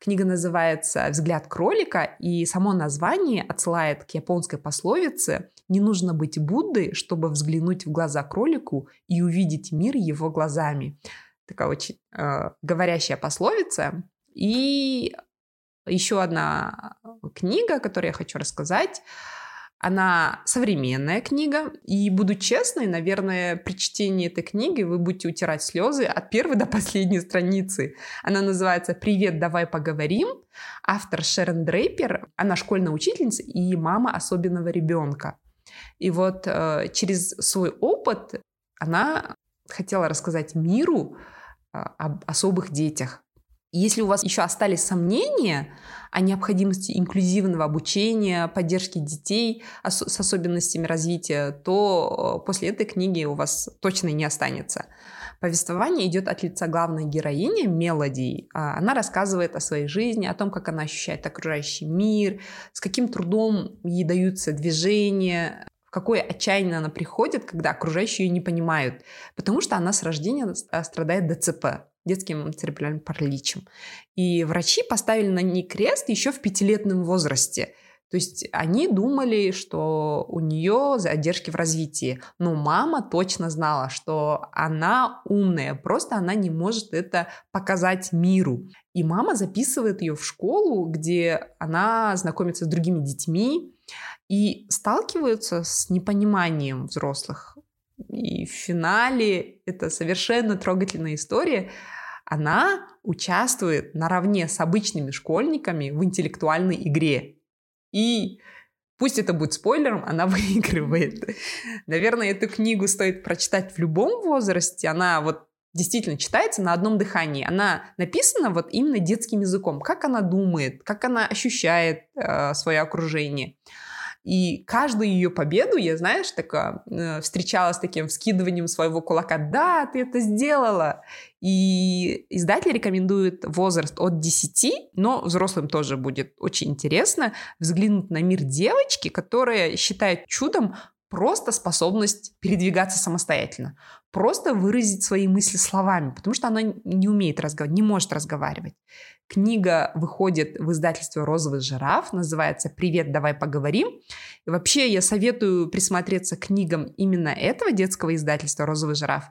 Книга называется «Взгляд кролика», и само название отсылает к японской пословице «Не нужно быть Буддой, чтобы взглянуть в глаза кролику и увидеть мир его глазами». Такая очень э, говорящая пословица. И еще одна книга, которую я хочу рассказать, она современная книга, и буду честной, наверное, при чтении этой книги вы будете утирать слезы от первой до последней страницы. Она называется «Привет, давай поговорим». Автор Шерон Дрейпер, она школьная учительница и мама особенного ребенка. И вот э, через свой опыт она хотела рассказать миру э, об особых детях. Если у вас еще остались сомнения о необходимости инклюзивного обучения, поддержки детей с особенностями развития, то э, после этой книги у вас точно не останется. Повествование идет от лица главной героини Мелодии. А, она рассказывает о своей жизни, о том, как она ощущает окружающий мир, с каким трудом ей даются движения, в какое отчаяние она приходит, когда окружающие ее не понимают, потому что она с рождения страдает ДЦП детским церебральным параличем. И врачи поставили на ней крест еще в пятилетнем возрасте. То есть они думали, что у нее задержки в развитии. Но мама точно знала, что она умная, просто она не может это показать миру. И мама записывает ее в школу, где она знакомится с другими детьми и сталкиваются с непониманием взрослых. И в финале это совершенно трогательная история, она участвует наравне с обычными школьниками в интеллектуальной игре. И пусть это будет спойлером, она выигрывает. Наверное, эту книгу стоит прочитать в любом возрасте. Она вот действительно читается на одном дыхании. Она написана вот именно детским языком. Как она думает, как она ощущает э, свое окружение. И каждую ее победу я, знаешь, такая, э, встречала с таким вскидыванием своего кулака. Да, ты это сделала. И издатель рекомендует возраст от 10, но взрослым тоже будет очень интересно взглянуть на мир девочки, которая считает чудом просто способность передвигаться самостоятельно, просто выразить свои мысли словами, потому что она не умеет разговаривать, не может разговаривать. Книга выходит в издательстве «Розовый жираф», называется «Привет, давай поговорим». И вообще я советую присмотреться к книгам именно этого детского издательства «Розовый жираф»,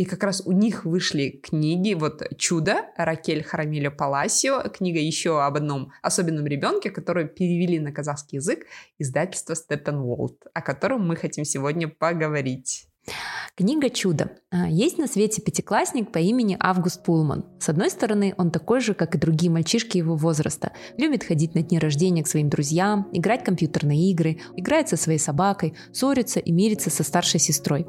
и как раз у них вышли книги, вот «Чудо» Ракель Харамилю Паласио, книга еще об одном особенном ребенке, которую перевели на казахский язык издательство Steppe & World, о котором мы хотим сегодня поговорить. Книга «Чудо». А, есть на свете пятиклассник по имени Август Пулман. С одной стороны, он такой же, как и другие мальчишки его возраста. Любит ходить на дни рождения к своим друзьям, играть в компьютерные игры, играет со своей собакой, ссорится и мирится со старшей сестрой.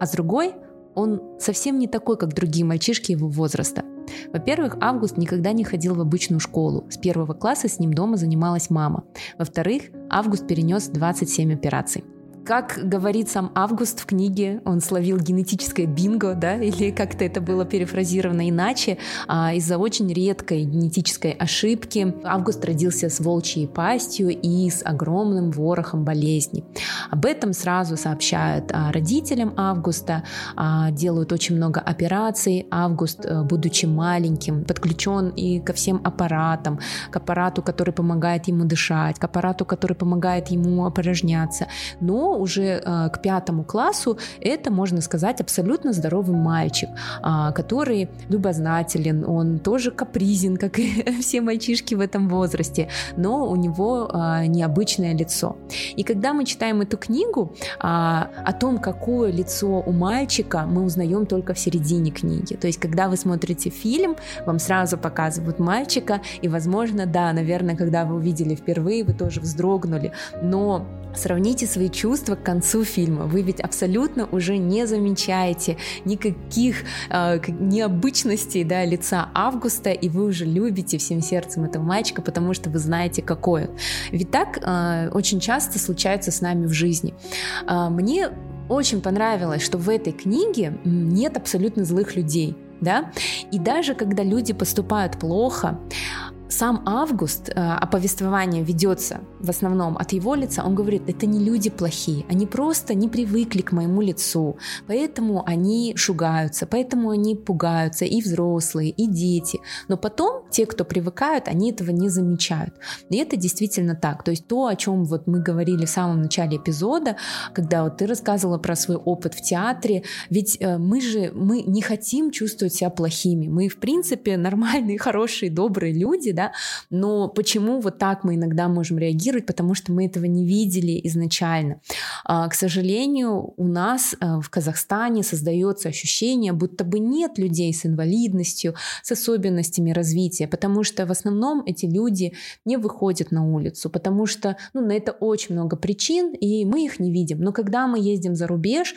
А с другой, он совсем не такой, как другие мальчишки его возраста. Во-первых, Август никогда не ходил в обычную школу. С первого класса с ним дома занималась мама. Во-вторых, Август перенес 27 операций. Как говорит сам Август в книге, он словил генетическое бинго, да, или как-то это было перефразировано иначе, а из-за очень редкой генетической ошибки Август родился с волчьей пастью и с огромным ворохом болезней. Об этом сразу сообщают а, родителям Августа, а, делают очень много операций. Август, э, будучи маленьким, подключен и ко всем аппаратам, к аппарату, который помогает ему дышать, к аппарату, который помогает ему опорожняться. Но уже э, к пятому классу это, можно сказать, абсолютно здоровый мальчик, э, который любознателен, он тоже капризен, как и все мальчишки в этом возрасте, но у него э, необычное лицо. И когда мы читаем эту книгу, э, о том, какое лицо у мальчика, мы узнаем только в середине книги. То есть, когда вы смотрите фильм, вам сразу показывают мальчика, и, возможно, да, наверное, когда вы увидели впервые, вы тоже вздрогнули, но Сравните свои чувства к концу фильма. Вы ведь абсолютно уже не замечаете никаких э, необычностей да, лица Августа, и вы уже любите всем сердцем этого мальчика, потому что вы знаете, какой. Ведь так э, очень часто случается с нами в жизни. Э, мне очень понравилось, что в этой книге нет абсолютно злых людей да, и даже когда люди поступают плохо, сам Август, э, а повествование ведется в основном от его лица, он говорит, это не люди плохие, они просто не привыкли к моему лицу, поэтому они шугаются, поэтому они пугаются, и взрослые, и дети. Но потом те, кто привыкают, они этого не замечают. И это действительно так. То есть то, о чем вот мы говорили в самом начале эпизода, когда вот ты рассказывала про свой опыт в театре, ведь э, мы же мы не хотим чувствовать себя плохими. Мы, в принципе, нормальные, хорошие, добрые люди, да, да, но почему вот так мы иногда можем реагировать, потому что мы этого не видели изначально. А, к сожалению, у нас э, в Казахстане создается ощущение, будто бы нет людей с инвалидностью, с особенностями развития, потому что в основном эти люди не выходят на улицу, потому что ну, на это очень много причин, и мы их не видим. Но когда мы ездим за рубеж,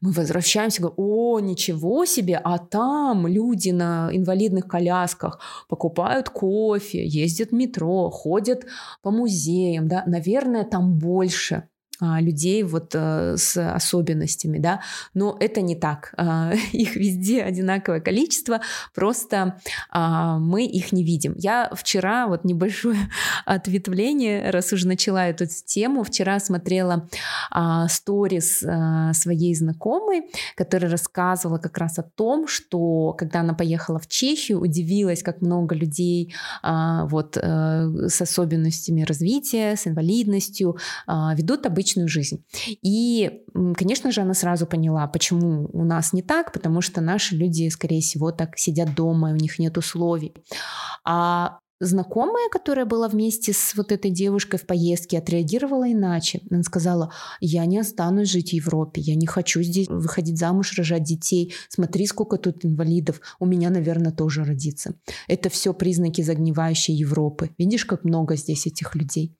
мы возвращаемся, говорим, о, ничего себе, а там люди на инвалидных колясках покупают кофе, кофе, ездят в метро, ходят по музеям, да, наверное, там больше людей вот а, с особенностями, да, но это не так. А, их везде одинаковое количество, просто а, мы их не видим. Я вчера, вот небольшое ответвление, раз уже начала эту тему, вчера смотрела а, сторис а, своей знакомой, которая рассказывала как раз о том, что когда она поехала в Чехию, удивилась, как много людей а, вот а, с особенностями развития, с инвалидностью а, ведут обычно личную жизнь. И, конечно же, она сразу поняла, почему у нас не так, потому что наши люди, скорее всего, так сидят дома, и у них нет условий. А знакомая, которая была вместе с вот этой девушкой в поездке, отреагировала иначе. Она сказала, я не останусь жить в Европе, я не хочу здесь выходить замуж, рожать детей. Смотри, сколько тут инвалидов, у меня, наверное, тоже родится. Это все признаки загнивающей Европы. Видишь, как много здесь этих людей?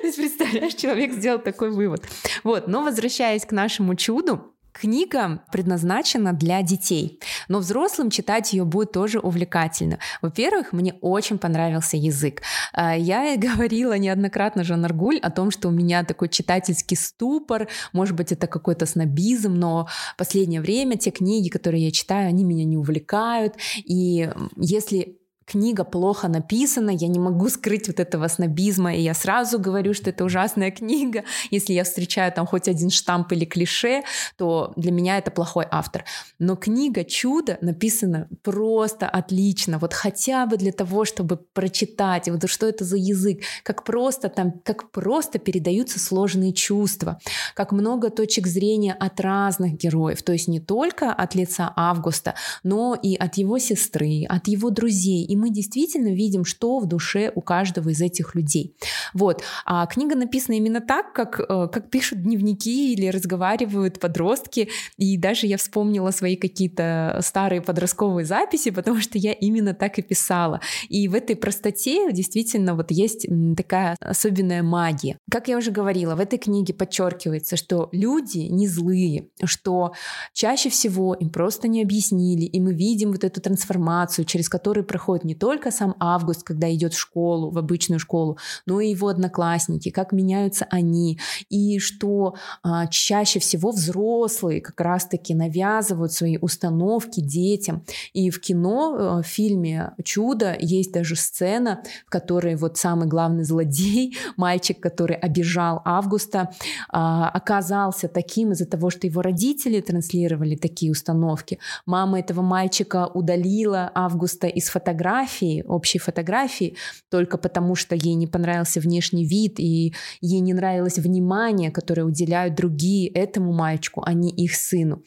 То есть, представляешь, человек сделал такой вывод. Вот, но возвращаясь к нашему чуду, Книга предназначена для детей, но взрослым читать ее будет тоже увлекательно. Во-первых, мне очень понравился язык. А, я говорила неоднократно Жан Аргуль о том, что у меня такой читательский ступор, может быть, это какой-то снобизм, но в последнее время те книги, которые я читаю, они меня не увлекают. И если книга плохо написана, я не могу скрыть вот этого снобизма, и я сразу говорю, что это ужасная книга. Если я встречаю там хоть один штамп или клише, то для меня это плохой автор. Но книга «Чудо» написана просто отлично, вот хотя бы для того, чтобы прочитать, вот что это за язык, как просто там, как просто передаются сложные чувства, как много точек зрения от разных героев, то есть не только от лица Августа, но и от его сестры, от его друзей, и мы действительно видим, что в душе у каждого из этих людей. Вот. А книга написана именно так, как, э, как пишут дневники или разговаривают подростки. И даже я вспомнила свои какие-то старые подростковые записи, потому что я именно так и писала. И в этой простоте действительно вот есть такая особенная магия. Как я уже говорила, в этой книге подчеркивается, что люди не злые, что чаще всего им просто не объяснили, и мы видим вот эту трансформацию, через которую проходит не только сам Август, когда идет в школу, в обычную школу, но и его одноклассники, как меняются они, и что а, чаще всего взрослые как раз-таки навязывают свои установки детям. И в кино, э, в фильме «Чудо» есть даже сцена, в которой вот самый главный злодей, мальчик, который обижал Августа, а, оказался таким из-за того, что его родители транслировали такие установки. Мама этого мальчика удалила Августа из фотографии, фотографии, общей фотографии, только потому что ей не понравился внешний вид и ей не нравилось внимание, которое уделяют другие этому мальчику, а не их сыну.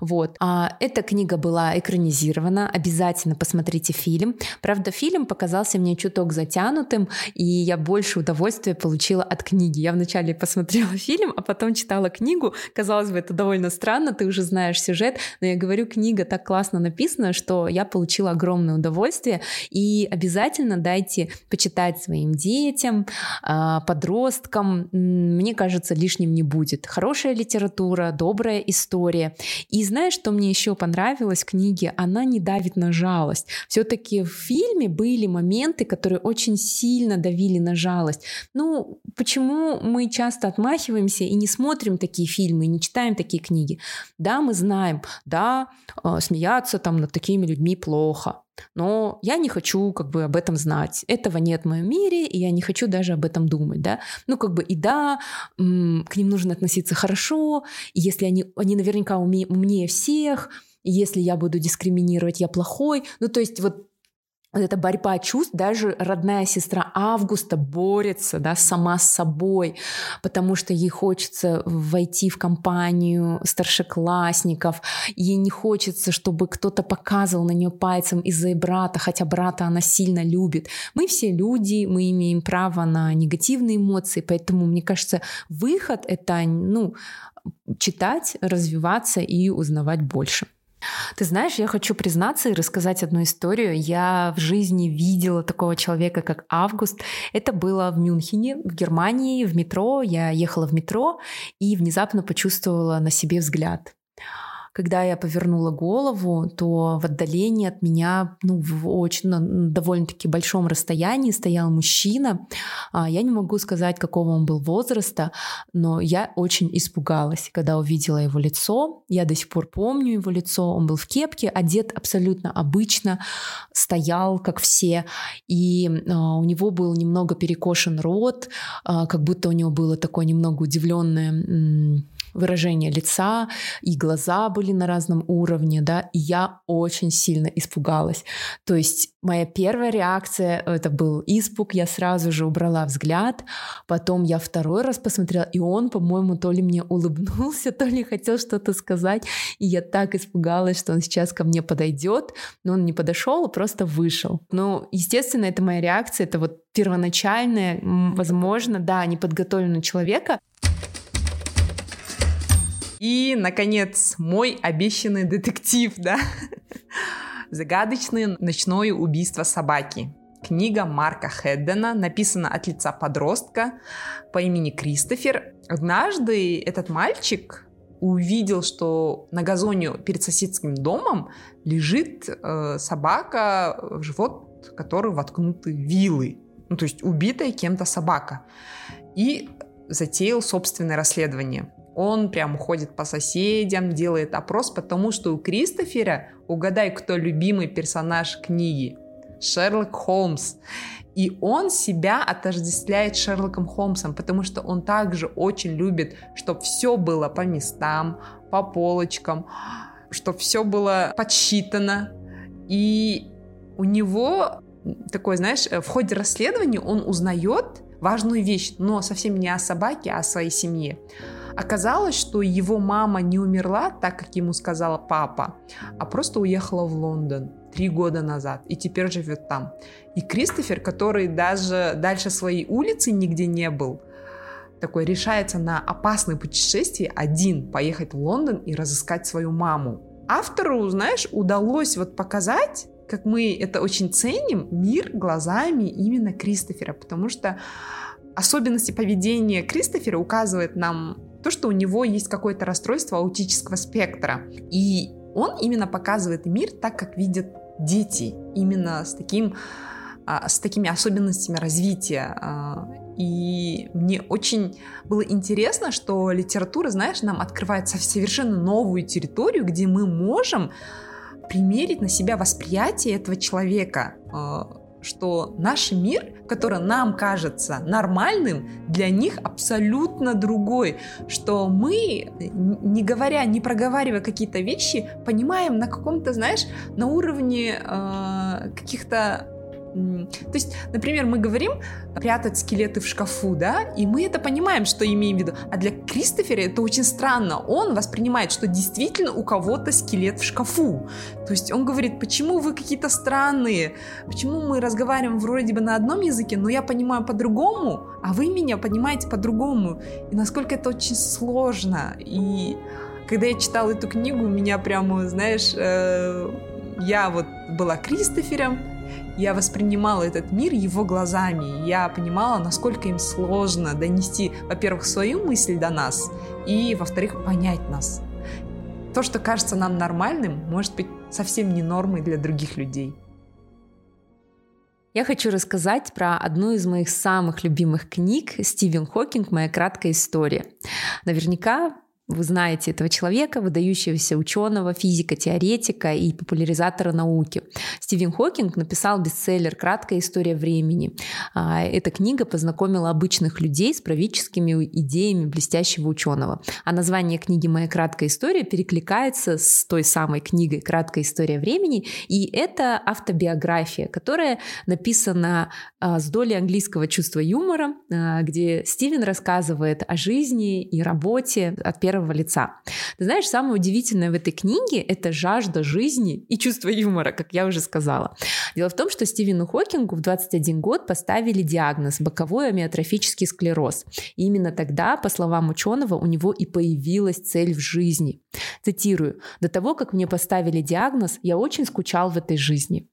Вот. А эта книга была экранизирована, обязательно посмотрите фильм. Правда, фильм показался мне чуток затянутым, и я больше удовольствия получила от книги. Я вначале посмотрела фильм, а потом читала книгу. Казалось бы, это довольно странно, ты уже знаешь сюжет, но я говорю, книга так классно написана, что я получила огромное удовольствие. И обязательно дайте почитать своим детям, а, подросткам. Мне кажется, лишним не будет. Хорошая литература, добрая история. И знаешь, что мне еще понравилось в книге? Она не давит на жалость. Все-таки в фильме были моменты, которые очень сильно давили на жалость. Ну, почему мы часто отмахиваемся и не смотрим такие фильмы, не читаем такие книги? Да, мы знаем, да, а, смеяться там над такими людьми плохо. Но я не хочу как бы об этом знать. Этого нет в моем мире, и я не хочу даже об этом думать, да. Ну, как бы, и да, к ним нужно относиться хорошо, и если они, они наверняка умнее всех, если я буду дискриминировать, я плохой. Ну, то есть вот вот эта борьба чувств, даже родная сестра Августа борется да, сама с собой, потому что ей хочется войти в компанию старшеклассников, ей не хочется, чтобы кто-то показывал на нее пальцем из-за брата, хотя брата она сильно любит. Мы все люди, мы имеем право на негативные эмоции, поэтому, мне кажется, выход — это ну, читать, развиваться и узнавать больше. Ты знаешь, я хочу признаться и рассказать одну историю. Я в жизни видела такого человека, как Август. Это было в Мюнхене, в Германии, в метро. Я ехала в метро и внезапно почувствовала на себе взгляд. Когда я повернула голову, то в отдалении от меня, ну, в очень довольно-таки большом расстоянии стоял мужчина. А, я не могу сказать, какого он был возраста, но я очень испугалась, когда увидела его лицо. Я до сих пор помню его лицо. Он был в кепке, одет абсолютно обычно, стоял, как все. И а, у него был немного перекошен рот, а, как будто у него было такое немного удивленное выражение лица, и глаза были на разном уровне, да, и я очень сильно испугалась. То есть моя первая реакция, это был испуг, я сразу же убрала взгляд, потом я второй раз посмотрела, и он, по-моему, то ли мне улыбнулся, то ли хотел что-то сказать, и я так испугалась, что он сейчас ко мне подойдет, но он не подошел, а просто вышел. Ну, естественно, это моя реакция, это вот первоначальная, возможно, да, неподготовленного человека, и, наконец, мой обещанный детектив, да? Загадочное ночное убийство собаки. Книга Марка Хеддена написана от лица подростка по имени Кристофер. Однажды этот мальчик увидел, что на газоне перед соседским домом лежит э, собака, в живот которой воткнуты вилы. Ну, то есть убитая кем-то собака. И затеял собственное расследование. Он прям ходит по соседям, делает опрос, потому что у Кристофера, угадай, кто любимый персонаж книги, Шерлок Холмс. И он себя отождествляет Шерлоком Холмсом, потому что он также очень любит, чтобы все было по местам, по полочкам, чтобы все было подсчитано. И у него такой, знаешь, в ходе расследования он узнает важную вещь, но совсем не о собаке, а о своей семье. Оказалось, что его мама не умерла так, как ему сказала папа, а просто уехала в Лондон три года назад и теперь живет там. И Кристофер, который даже дальше своей улицы нигде не был, такой решается на опасное путешествие один поехать в Лондон и разыскать свою маму. Автору, знаешь, удалось вот показать, как мы это очень ценим, мир глазами именно Кристофера, потому что особенности поведения Кристофера указывают нам то, что у него есть какое-то расстройство аутического спектра. И он именно показывает мир так, как видят дети, именно с таким а, с такими особенностями развития. А, и мне очень было интересно, что литература, знаешь, нам открывает совершенно новую территорию, где мы можем примерить на себя восприятие этого человека а, что наш мир, который нам кажется нормальным, для них абсолютно другой, что мы, не говоря, не проговаривая какие-то вещи, понимаем на каком-то, знаешь, на уровне э, каких-то то есть, например, мы говорим прятать скелеты в шкафу, да, и мы это понимаем, что имеем в виду. А для Кристофера это очень странно. Он воспринимает, что действительно у кого-то скелет в шкафу. То есть он говорит, почему вы какие-то странные, почему мы разговариваем вроде бы на одном языке, но я понимаю по-другому, а вы меня понимаете по-другому. И насколько это очень сложно. И когда я читала эту книгу, меня прямо, знаешь, э, я вот была Кристофером, я воспринимала этот мир его глазами. Я понимала, насколько им сложно донести, во-первых, свою мысль до нас, и, во-вторых, понять нас. То, что кажется нам нормальным, может быть совсем не нормой для других людей. Я хочу рассказать про одну из моих самых любимых книг Стивен Хокинг «Моя краткая история». Наверняка вы знаете этого человека, выдающегося ученого, физика, теоретика и популяризатора науки. Стивен Хокинг написал бестселлер «Краткая история времени». А, эта книга познакомила обычных людей с правительскими идеями блестящего ученого. А название книги «Моя краткая история» перекликается с той самой книгой «Краткая история времени», и это автобиография, которая написана а, с долей английского чувства юмора, а, где Стивен рассказывает о жизни и работе от первого первого лица. Ты знаешь, самое удивительное в этой книге — это жажда жизни и чувство юмора, как я уже сказала. Дело в том, что Стивену Хокингу в 21 год поставили диагноз — боковой амиотрофический склероз. И именно тогда, по словам ученого, у него и появилась цель в жизни. Цитирую, «До того, как мне поставили диагноз, я очень скучал в этой жизни.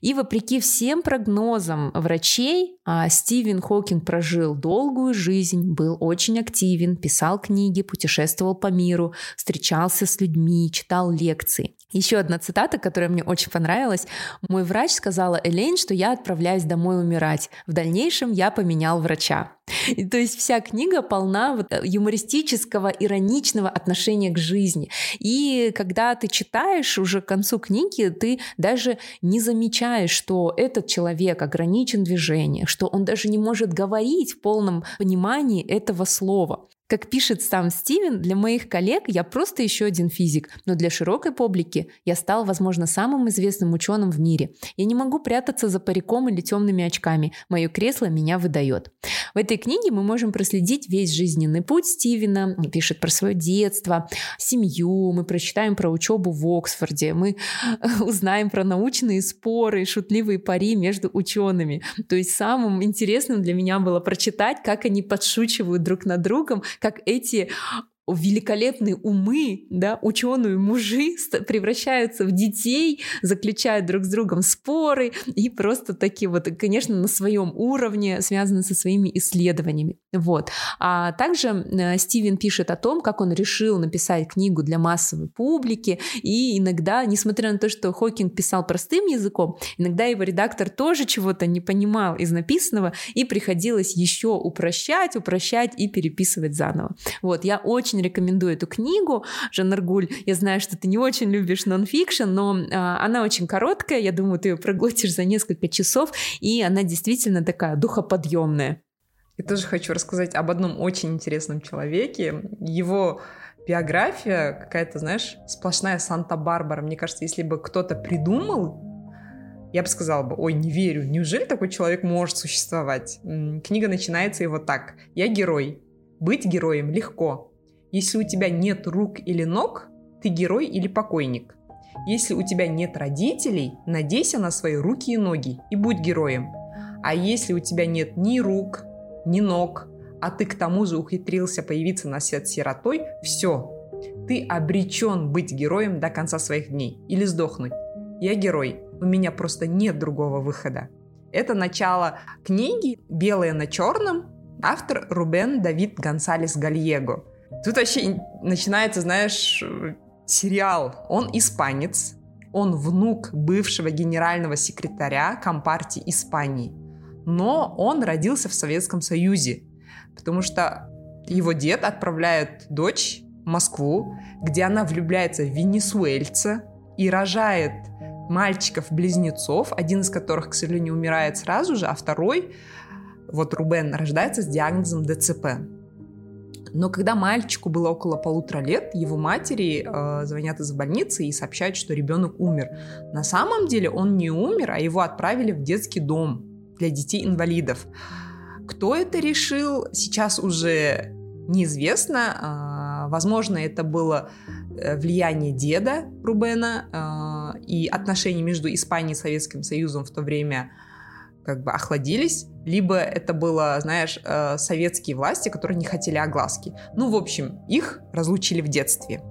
И вопреки всем прогнозам врачей, а, Стивен Хокинг прожил долгую жизнь, был очень активен, писал книги, путешествовал по миру, встречался с людьми, читал лекции. Еще одна цитата, которая мне очень понравилась. «Мой врач сказала Элейн, что я отправляюсь домой умирать. В дальнейшем я поменял врача». И то есть вся книга полна вот э, юмористического, ироничного отношения к жизни. И когда ты читаешь уже к концу книги, ты даже не замечаешь, что этот человек ограничен движением, что он даже не может говорить в полном понимании этого слова. Как пишет сам Стивен, для моих коллег я просто еще один физик, но для широкой публики я стал, возможно, самым известным ученым в мире. Я не могу прятаться за париком или темными очками. Мое кресло меня выдает. В этой книге мы можем проследить весь жизненный путь Стивена. Он пишет про свое детство, семью, мы прочитаем про учебу в Оксфорде, мы узнаем про научные споры, шутливые пари между учеными. То есть самым интересным для меня было прочитать, как они подшучивают друг над другом, как эти великолепные умы, да, ученые мужи превращаются в детей, заключают друг с другом споры и просто такие вот, конечно, на своем уровне связаны со своими исследованиями. Вот. А также э, Стивен пишет о том, как он решил написать книгу для массовой публики, и иногда, несмотря на то, что Хокинг писал простым языком, иногда его редактор тоже чего-то не понимал из написанного, и приходилось еще упрощать, упрощать и переписывать заново. Вот, я очень очень рекомендую эту книгу. Жан Аргуль, я знаю, что ты не очень любишь нонфикшн, но а, она очень короткая, я думаю, ты ее проглотишь за несколько часов, и она действительно такая духоподъемная. Я тоже хочу рассказать об одном очень интересном человеке. Его биография какая-то, знаешь, сплошная Санта-Барбара. Мне кажется, если бы кто-то придумал, я бы сказала бы, ой, не верю, неужели такой человек может существовать? Книга начинается его так. Я герой. Быть героем легко. Если у тебя нет рук или ног, ты герой или покойник. Если у тебя нет родителей, надейся на свои руки и ноги и будь героем. А если у тебя нет ни рук, ни ног, а ты к тому же ухитрился появиться на свет сиротой, все, ты обречен быть героем до конца своих дней или сдохнуть. Я герой, у меня просто нет другого выхода. Это начало книги «Белое на черном», автор Рубен Давид Гонсалес Гальего – Тут вообще начинается, знаешь, сериал. Он испанец, он внук бывшего генерального секретаря Компартии Испании. Но он родился в Советском Союзе, потому что его дед отправляет дочь в Москву, где она влюбляется в венесуэльца и рожает мальчиков-близнецов, один из которых, к сожалению, умирает сразу же, а второй, вот Рубен, рождается с диагнозом ДЦП. Но когда мальчику было около полутора лет, его матери э, звонят из больницы и сообщают, что ребенок умер. На самом деле он не умер, а его отправили в детский дом для детей-инвалидов. Кто это решил, сейчас уже неизвестно. Э, возможно, это было э, влияние деда Рубена э, и отношения между Испанией и Советским Союзом в то время как бы охладились, либо это было, знаешь, э, советские власти, которые не хотели огласки. Ну, в общем, их разлучили в детстве.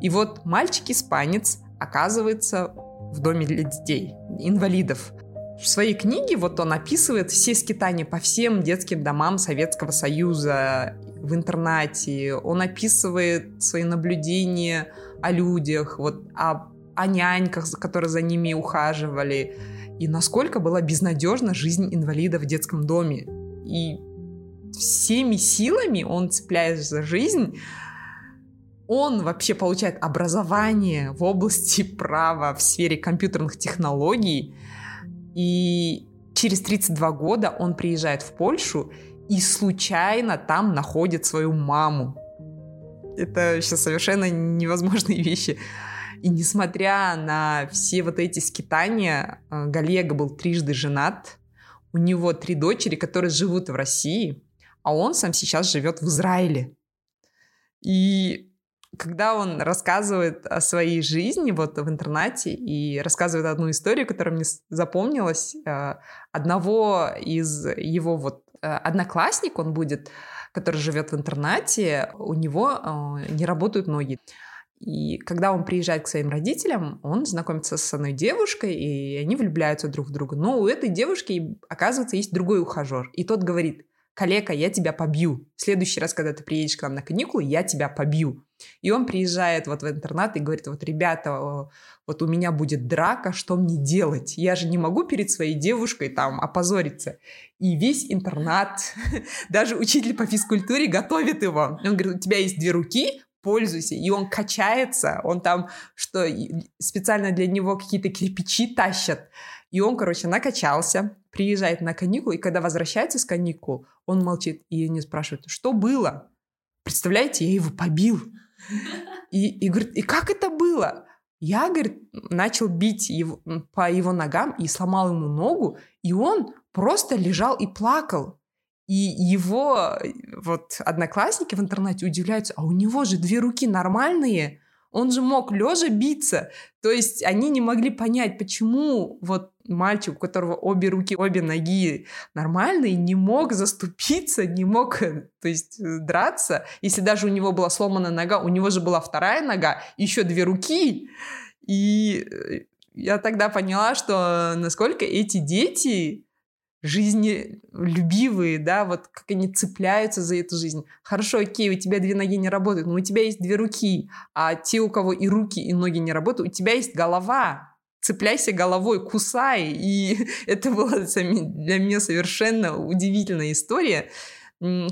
И вот мальчик-испанец оказывается в доме для детей, инвалидов. В своей книге вот он описывает все скитания по всем детским домам Советского Союза в интернате. Он описывает свои наблюдения о людях, вот о, о няньках, которые за ними ухаживали, и насколько была безнадежна жизнь инвалида в детском доме. И всеми силами он цепляется за жизнь, он вообще получает образование в области права в сфере компьютерных технологий, и через 32 года он приезжает в Польшу и случайно там находит свою маму. Это сейчас совершенно невозможные вещи. И несмотря на все вот эти скитания, э, Галега был трижды женат. У него три дочери, которые живут в России, а он сам сейчас живет в Израиле. И когда он рассказывает о своей жизни вот в интернате и рассказывает одну историю, которая мне запомнилась, э, одного из его вот э, одноклассник, он будет, который живет в интернате, у него не работают ноги. И когда он приезжает к своим родителям, он знакомится с одной девушкой, и они влюбляются друг в друга. Но у этой девушки, оказывается, есть другой ухажер. И тот говорит, калека, я тебя побью. В следующий раз, когда ты приедешь к нам на каникулы, я тебя побью. И он приезжает вот в интернат и говорит, вот, ребята, вот у меня будет драка, что мне делать? Я же не могу перед своей девушкой там опозориться. И весь интернат, даже учитель по физкультуре готовит его. Он говорит, у тебя есть две руки, пользуйся. И он качается, он там, что специально для него какие-то кирпичи тащат. И он, короче, накачался, приезжает на каникулы, и когда возвращается с каникул, он молчит и не спрашивает, что было? Представляете, я его побил. И, и говорит, и как это было? Я, говорит, начал бить его, по его ногам и сломал ему ногу, и он просто лежал и плакал. И его вот одноклассники в интернете удивляются, а у него же две руки нормальные, он же мог лежа биться. То есть они не могли понять, почему вот мальчик, у которого обе руки, обе ноги нормальные, не мог заступиться, не мог, то есть, драться. Если даже у него была сломана нога, у него же была вторая нога, еще две руки. И э, я тогда поняла, что насколько эти дети жизнелюбивые, да, вот как они цепляются за эту жизнь. Хорошо, окей, у тебя две ноги не работают, но у тебя есть две руки, а те, у кого и руки, и ноги не работают, у тебя есть голова. Цепляйся головой, кусай. И это была для меня совершенно удивительная история.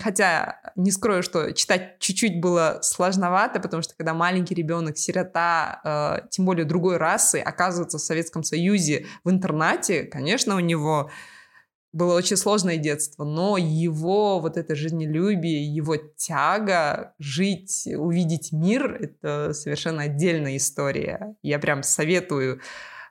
Хотя не скрою, что читать чуть-чуть было сложновато, потому что когда маленький ребенок, сирота, э, тем более другой расы, оказывается в Советском Союзе в интернате, конечно, у него было очень сложное детство, но его вот это жизнелюбие, его тяга жить, увидеть мир — это совершенно отдельная история. Я прям советую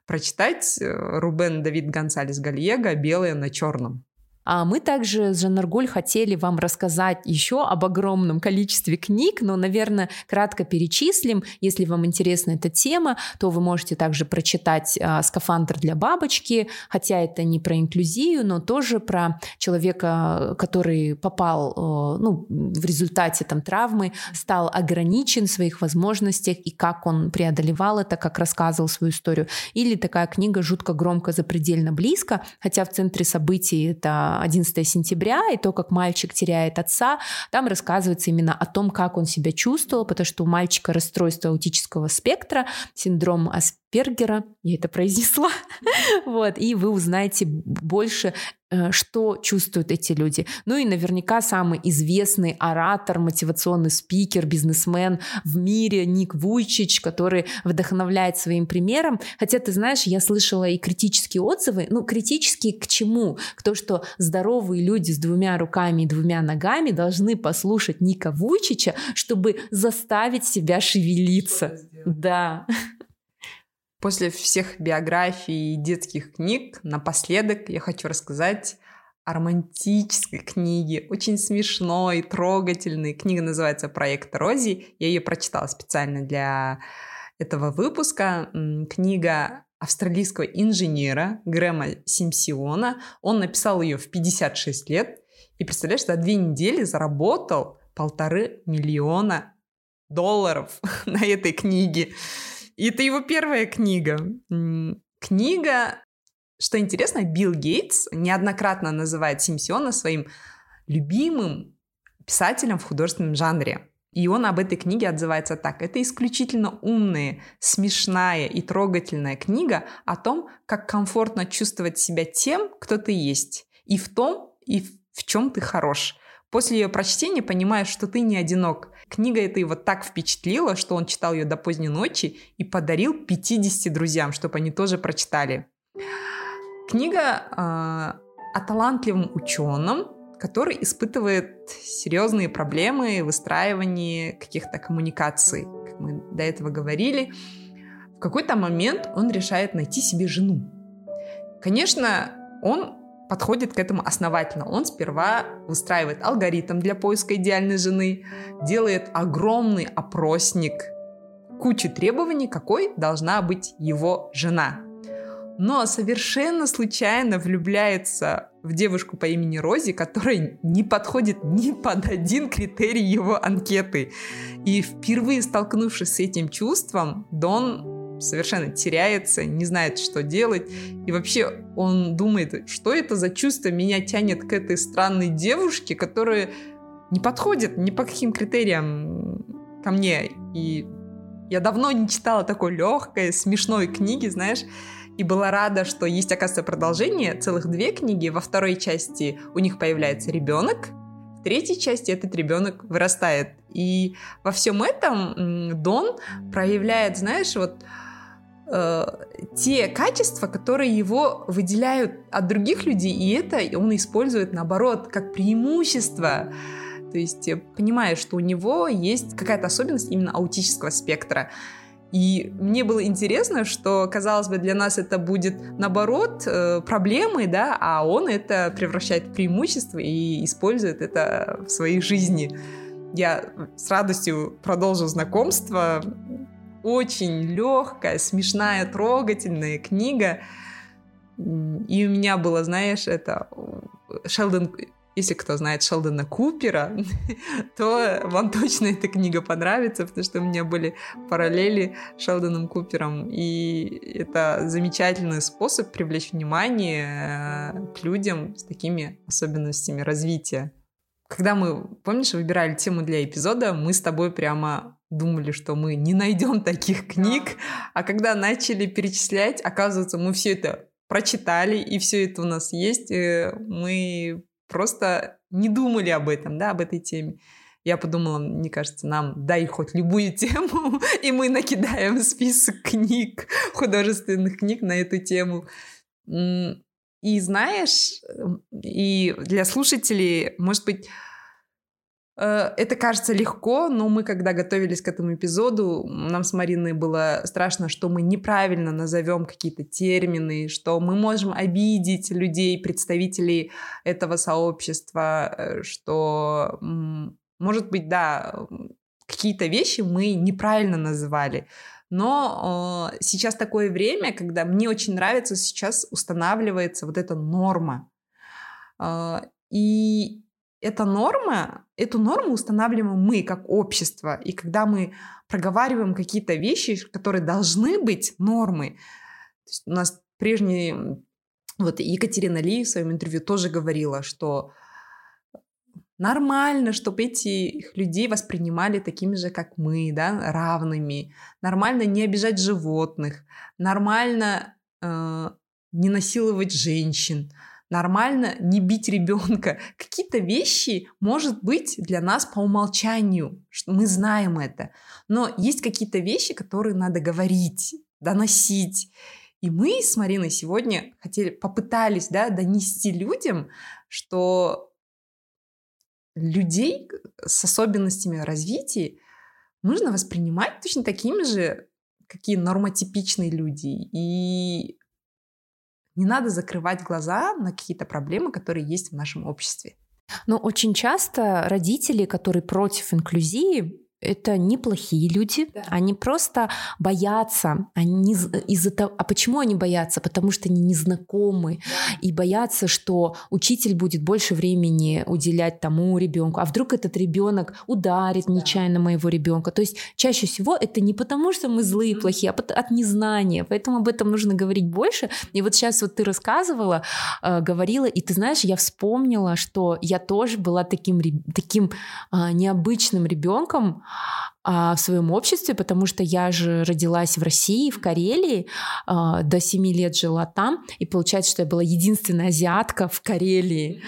прочитать э, Рубен Давид Гонсалес Гальего «Белое на черном». А мы также с Жанаргуль хотели вам рассказать еще об огромном количестве книг, но, наверное, кратко перечислим. Если вам интересна эта тема, то вы можете также прочитать а, «Скафандр для бабочки», хотя это не про инклюзию, но тоже про человека, который попал а, ну, в результате там, травмы, стал ограничен в своих возможностях и как он преодолевал это, как рассказывал свою историю. Или такая книга «Жутко громко, запредельно близко», хотя в центре событий это 11 сентября, и то, как мальчик теряет отца, там рассказывается именно о том, как он себя чувствовал, потому что у мальчика расстройство аутического спектра, синдром Аспергера, я это произнесла, вот, и вы узнаете больше Э, что чувствуют эти люди. Ну и наверняка самый известный оратор, мотивационный спикер, бизнесмен в мире Ник Вуйчич, который вдохновляет своим примером. Хотя, ты знаешь, я слышала и критические отзывы. Ну, критические к чему? К тому, что здоровые люди с двумя руками и двумя ногами должны послушать Ника Вуйчича, чтобы заставить себя шевелиться. Да. После всех биографий и детских книг, напоследок я хочу рассказать о романтической книге, очень смешной, трогательной. Книга называется «Проект Рози». Я ее прочитала специально для этого выпуска. Книга австралийского инженера Грэма Симсиона. Он написал ее в 56 лет. И представляешь, за две недели заработал полторы миллиона долларов на этой книге. И это его первая книга. Книга что интересно, Билл Гейтс неоднократно называет Симсиона своим любимым писателем в художественном жанре. И он об этой книге отзывается так. Это исключительно умная, смешная и трогательная книга о том, как комфортно чувствовать себя тем, кто ты есть, и в том, и в чем ты хорош. После ее прочтения понимаешь, что ты не одинок. Книга эта его так впечатлила, что он читал ее до поздней ночи и подарил 50 друзьям, чтобы они тоже прочитали. Книга э, о талантливом ученом, который испытывает серьезные проблемы в выстраивании каких-то коммуникаций, как мы до этого говорили. В какой-то момент он решает найти себе жену. Конечно, он подходит к этому основательно. Он сперва выстраивает алгоритм для поиска идеальной жены, делает огромный опросник, кучу требований, какой должна быть его жена но совершенно случайно влюбляется в девушку по имени Рози, которая не подходит ни под один критерий его анкеты. И впервые столкнувшись с этим чувством, Дон совершенно теряется, не знает, что делать. И вообще он думает, что это за чувство меня тянет к этой странной девушке, которая не подходит ни по каким критериям ко мне. И я давно не читала такой легкой, смешной книги, знаешь, и была рада, что есть, оказывается, продолжение, целых две книги. Во второй части у них появляется ребенок, в третьей части этот ребенок вырастает. И во всем этом Дон проявляет, знаешь, вот э, те качества, которые его выделяют от других людей, и это он использует наоборот как преимущество. То есть э, понимая, что у него есть какая-то особенность именно аутического спектра. И мне было интересно, что, казалось бы, для нас это будет, наоборот, э, проблемой, да, а он это превращает в преимущество и использует это в своей жизни. Я с радостью продолжу знакомство. Очень легкая, смешная, трогательная книга. И у меня было, знаешь, это Шелдон если кто знает Шелдона Купера, то вам точно эта книга понравится, потому что у меня были параллели с Шелдоном Купером, и это замечательный способ привлечь внимание э, к людям с такими особенностями развития. Когда мы, помнишь, выбирали тему для эпизода, мы с тобой прямо думали, что мы не найдем таких книг, а когда начали перечислять, оказывается, мы все это прочитали, и все это у нас есть, э, мы просто не думали об этом, да, об этой теме. Я подумала, мне кажется, нам дай хоть любую тему, и мы накидаем список книг, художественных книг на эту тему. И знаешь, и для слушателей, может быть, Э, это кажется легко, но мы, когда готовились к этому эпизоду, нам с Мариной было страшно, что мы неправильно назовем какие-то термины, что мы можем обидеть людей, представителей этого сообщества, э, что, может быть, да, какие-то вещи мы неправильно называли. Но э, сейчас такое время, когда мне очень нравится, сейчас устанавливается вот эта норма. Э, и эта норма, эту норму устанавливаем мы как общество. И когда мы проговариваем какие-то вещи, которые должны быть есть у нас прежний, вот Екатерина Ли в своем интервью тоже говорила, что нормально, чтобы этих людей воспринимали такими же, как мы, да, равными. Нормально не обижать животных. Нормально э, не насиловать женщин нормально не бить ребенка. Какие-то вещи, может быть, для нас по умолчанию, мы знаем это. Но есть какие-то вещи, которые надо говорить, доносить. И мы с Мариной сегодня хотели, попытались да, донести людям, что людей с особенностями развития нужно воспринимать точно такими же, какие нормотипичные люди. И не надо закрывать глаза на какие-то проблемы, которые есть в нашем обществе. Но очень часто родители, которые против инклюзии, это неплохие люди, да. они просто боятся, они из-за того, а почему они боятся? Потому что они незнакомы да. и боятся, что учитель будет больше времени уделять тому ребенку, а вдруг этот ребенок ударит да. нечаянно моего ребенка. То есть чаще всего это не потому, что мы злые, плохие, а от незнания. Поэтому об этом нужно говорить больше. И вот сейчас вот ты рассказывала, э, говорила, и ты знаешь, я вспомнила, что я тоже была таким таким э, необычным ребенком а, в своем обществе, потому что я же родилась в России, в Карелии, а, до 7 лет жила там, и получается, что я была единственная азиатка в Карелии.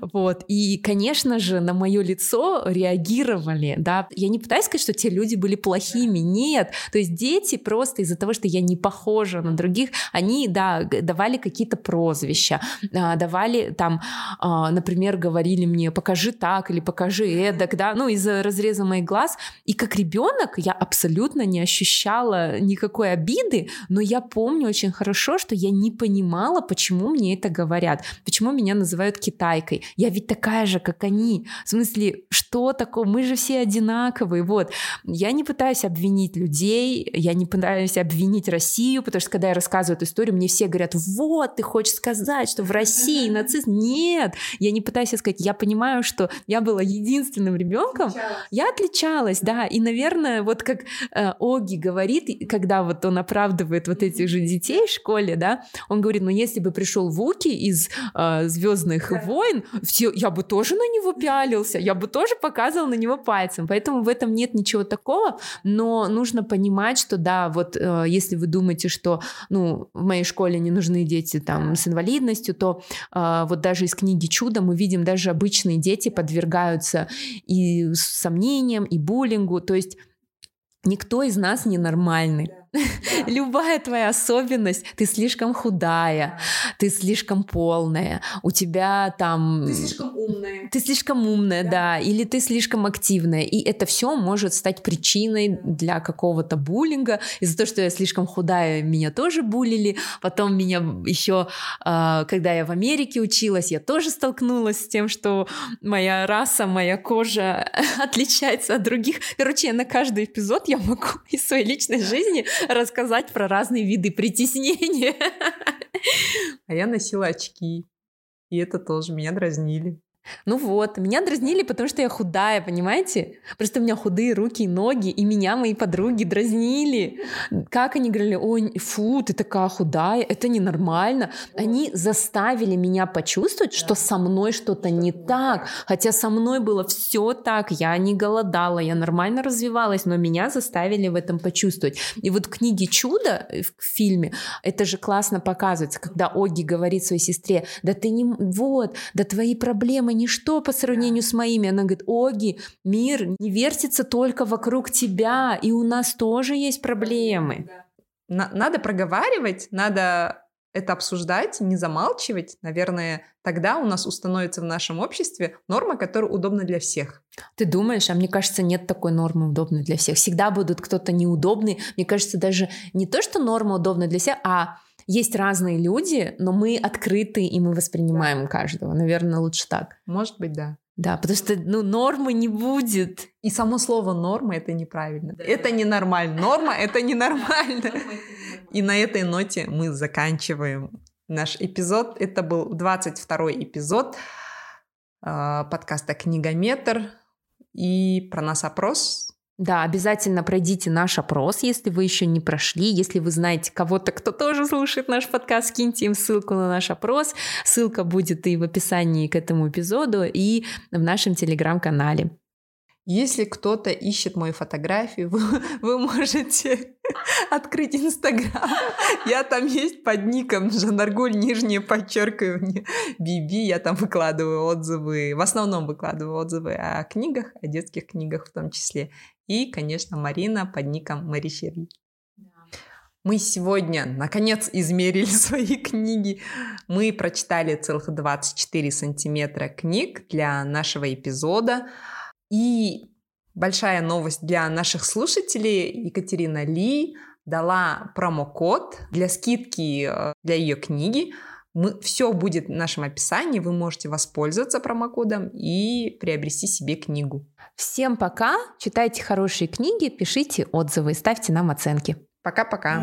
Вот. И, конечно же, на мое лицо реагировали, да. Я не пытаюсь сказать, что те люди были плохими, нет. То есть дети просто из-за того, что я не похожа на других, они, да, давали какие-то прозвища, а, давали там, а, например, говорили мне, покажи так или покажи эдак, да, ну, из-за разреза моих глаз. И как ребенок я абсолютно не ощущала никакой обиды, но я помню очень хорошо, что я не понимала, почему мне это говорят, почему меня называют китайкой. Я ведь такая же, как они. В смысле, что такое? Мы же все одинаковые. Вот. Я не пытаюсь обвинить людей, я не пытаюсь обвинить Россию, потому что когда я рассказываю эту историю, мне все говорят, вот, ты хочешь сказать, что в России нацизм? Нет, я не пытаюсь сказать, я понимаю, что я была единственным ребенком, я отличалась, да, и, наверное, вот как э, Оги говорит, когда вот он оправдывает вот этих же детей в школе, да, он говорит, ну если бы пришел Вуки из э, Звездных войн, все, я бы тоже на него пялился, я бы тоже показывал на него пальцем. Поэтому в этом нет ничего такого, но нужно понимать, что да, вот э, если вы думаете, что ну, в моей школе не нужны дети там с инвалидностью, то э, вот даже из книги «Чудо» мы видим, даже обычные дети подвергаются и сомнениям, и буллингу, то есть никто из нас не нормальный. Любая твоя особенность, ты слишком худая, ты слишком полная, у тебя там... Ты слишком умная. Ты слишком умная, да. да, или ты слишком активная. И это все может стать причиной для какого-то буллинга. Из-за того, что я слишком худая, меня тоже булили. Потом меня еще, а, когда я в Америке училась, я тоже столкнулась с тем, что моя раса, моя кожа отличается от других. Короче, на каждый эпизод я могу из своей личной жизни рассказать про разные виды притеснения. А я носила очки. И это тоже меня дразнили. Ну вот, меня дразнили, потому что я худая, понимаете? Просто у меня худые руки и ноги, и меня мои подруги дразнили. Как они говорили, ой, фу, ты такая худая, это ненормально. Они заставили меня почувствовать, что со мной что-то не так. Хотя со мной было все так, я не голодала, я нормально развивалась, но меня заставили в этом почувствовать. И вот в книге «Чудо» в фильме это же классно показывается, когда Оги говорит своей сестре, да ты не... Вот, да твои проблемы ничто по сравнению с моими. Она говорит, Оги, мир не вертится только вокруг тебя, и у нас тоже есть проблемы. Надо проговаривать, надо это обсуждать, не замалчивать. Наверное, тогда у нас установится в нашем обществе норма, которая удобна для всех. Ты думаешь, а мне кажется, нет такой нормы удобной для всех. Всегда будут кто-то неудобный. Мне кажется, даже не то, что норма удобна для всех, а есть разные люди, но мы открыты и мы воспринимаем да. каждого. Наверное, лучше так. Может быть, да. Да, потому что ну, нормы не будет. И само слово норма это неправильно. Да. Это ненормально. Норма это ненормально. И на этой ноте мы заканчиваем наш эпизод. Это был 22 эпизод э, подкаста «Книгометр». И про нас опрос да, обязательно пройдите наш опрос, если вы еще не прошли. Если вы знаете кого-то, кто тоже слушает наш подкаст, скиньте им ссылку на наш опрос. Ссылка будет и в описании к этому эпизоду, и в нашем телеграм-канале. Если кто-то ищет мою фотографию, вы, вы можете открыть Инстаграм. Я там есть под ником Жанаргуль, нижнее подчеркивание, Биби. Я там выкладываю отзывы, в основном выкладываю отзывы о книгах, о детских книгах в том числе. И, конечно, Марина под ником Маришери. Мы сегодня, наконец, измерили свои книги. Мы прочитали целых 24 сантиметра книг для нашего эпизода. И большая новость для наших слушателей. Екатерина Ли дала промокод для скидки э, для ее книги Мы, все будет в нашем описании, вы можете воспользоваться промокодом и приобрести себе книгу. Всем пока, читайте хорошие книги, пишите отзывы ставьте нам оценки. Пока-пока.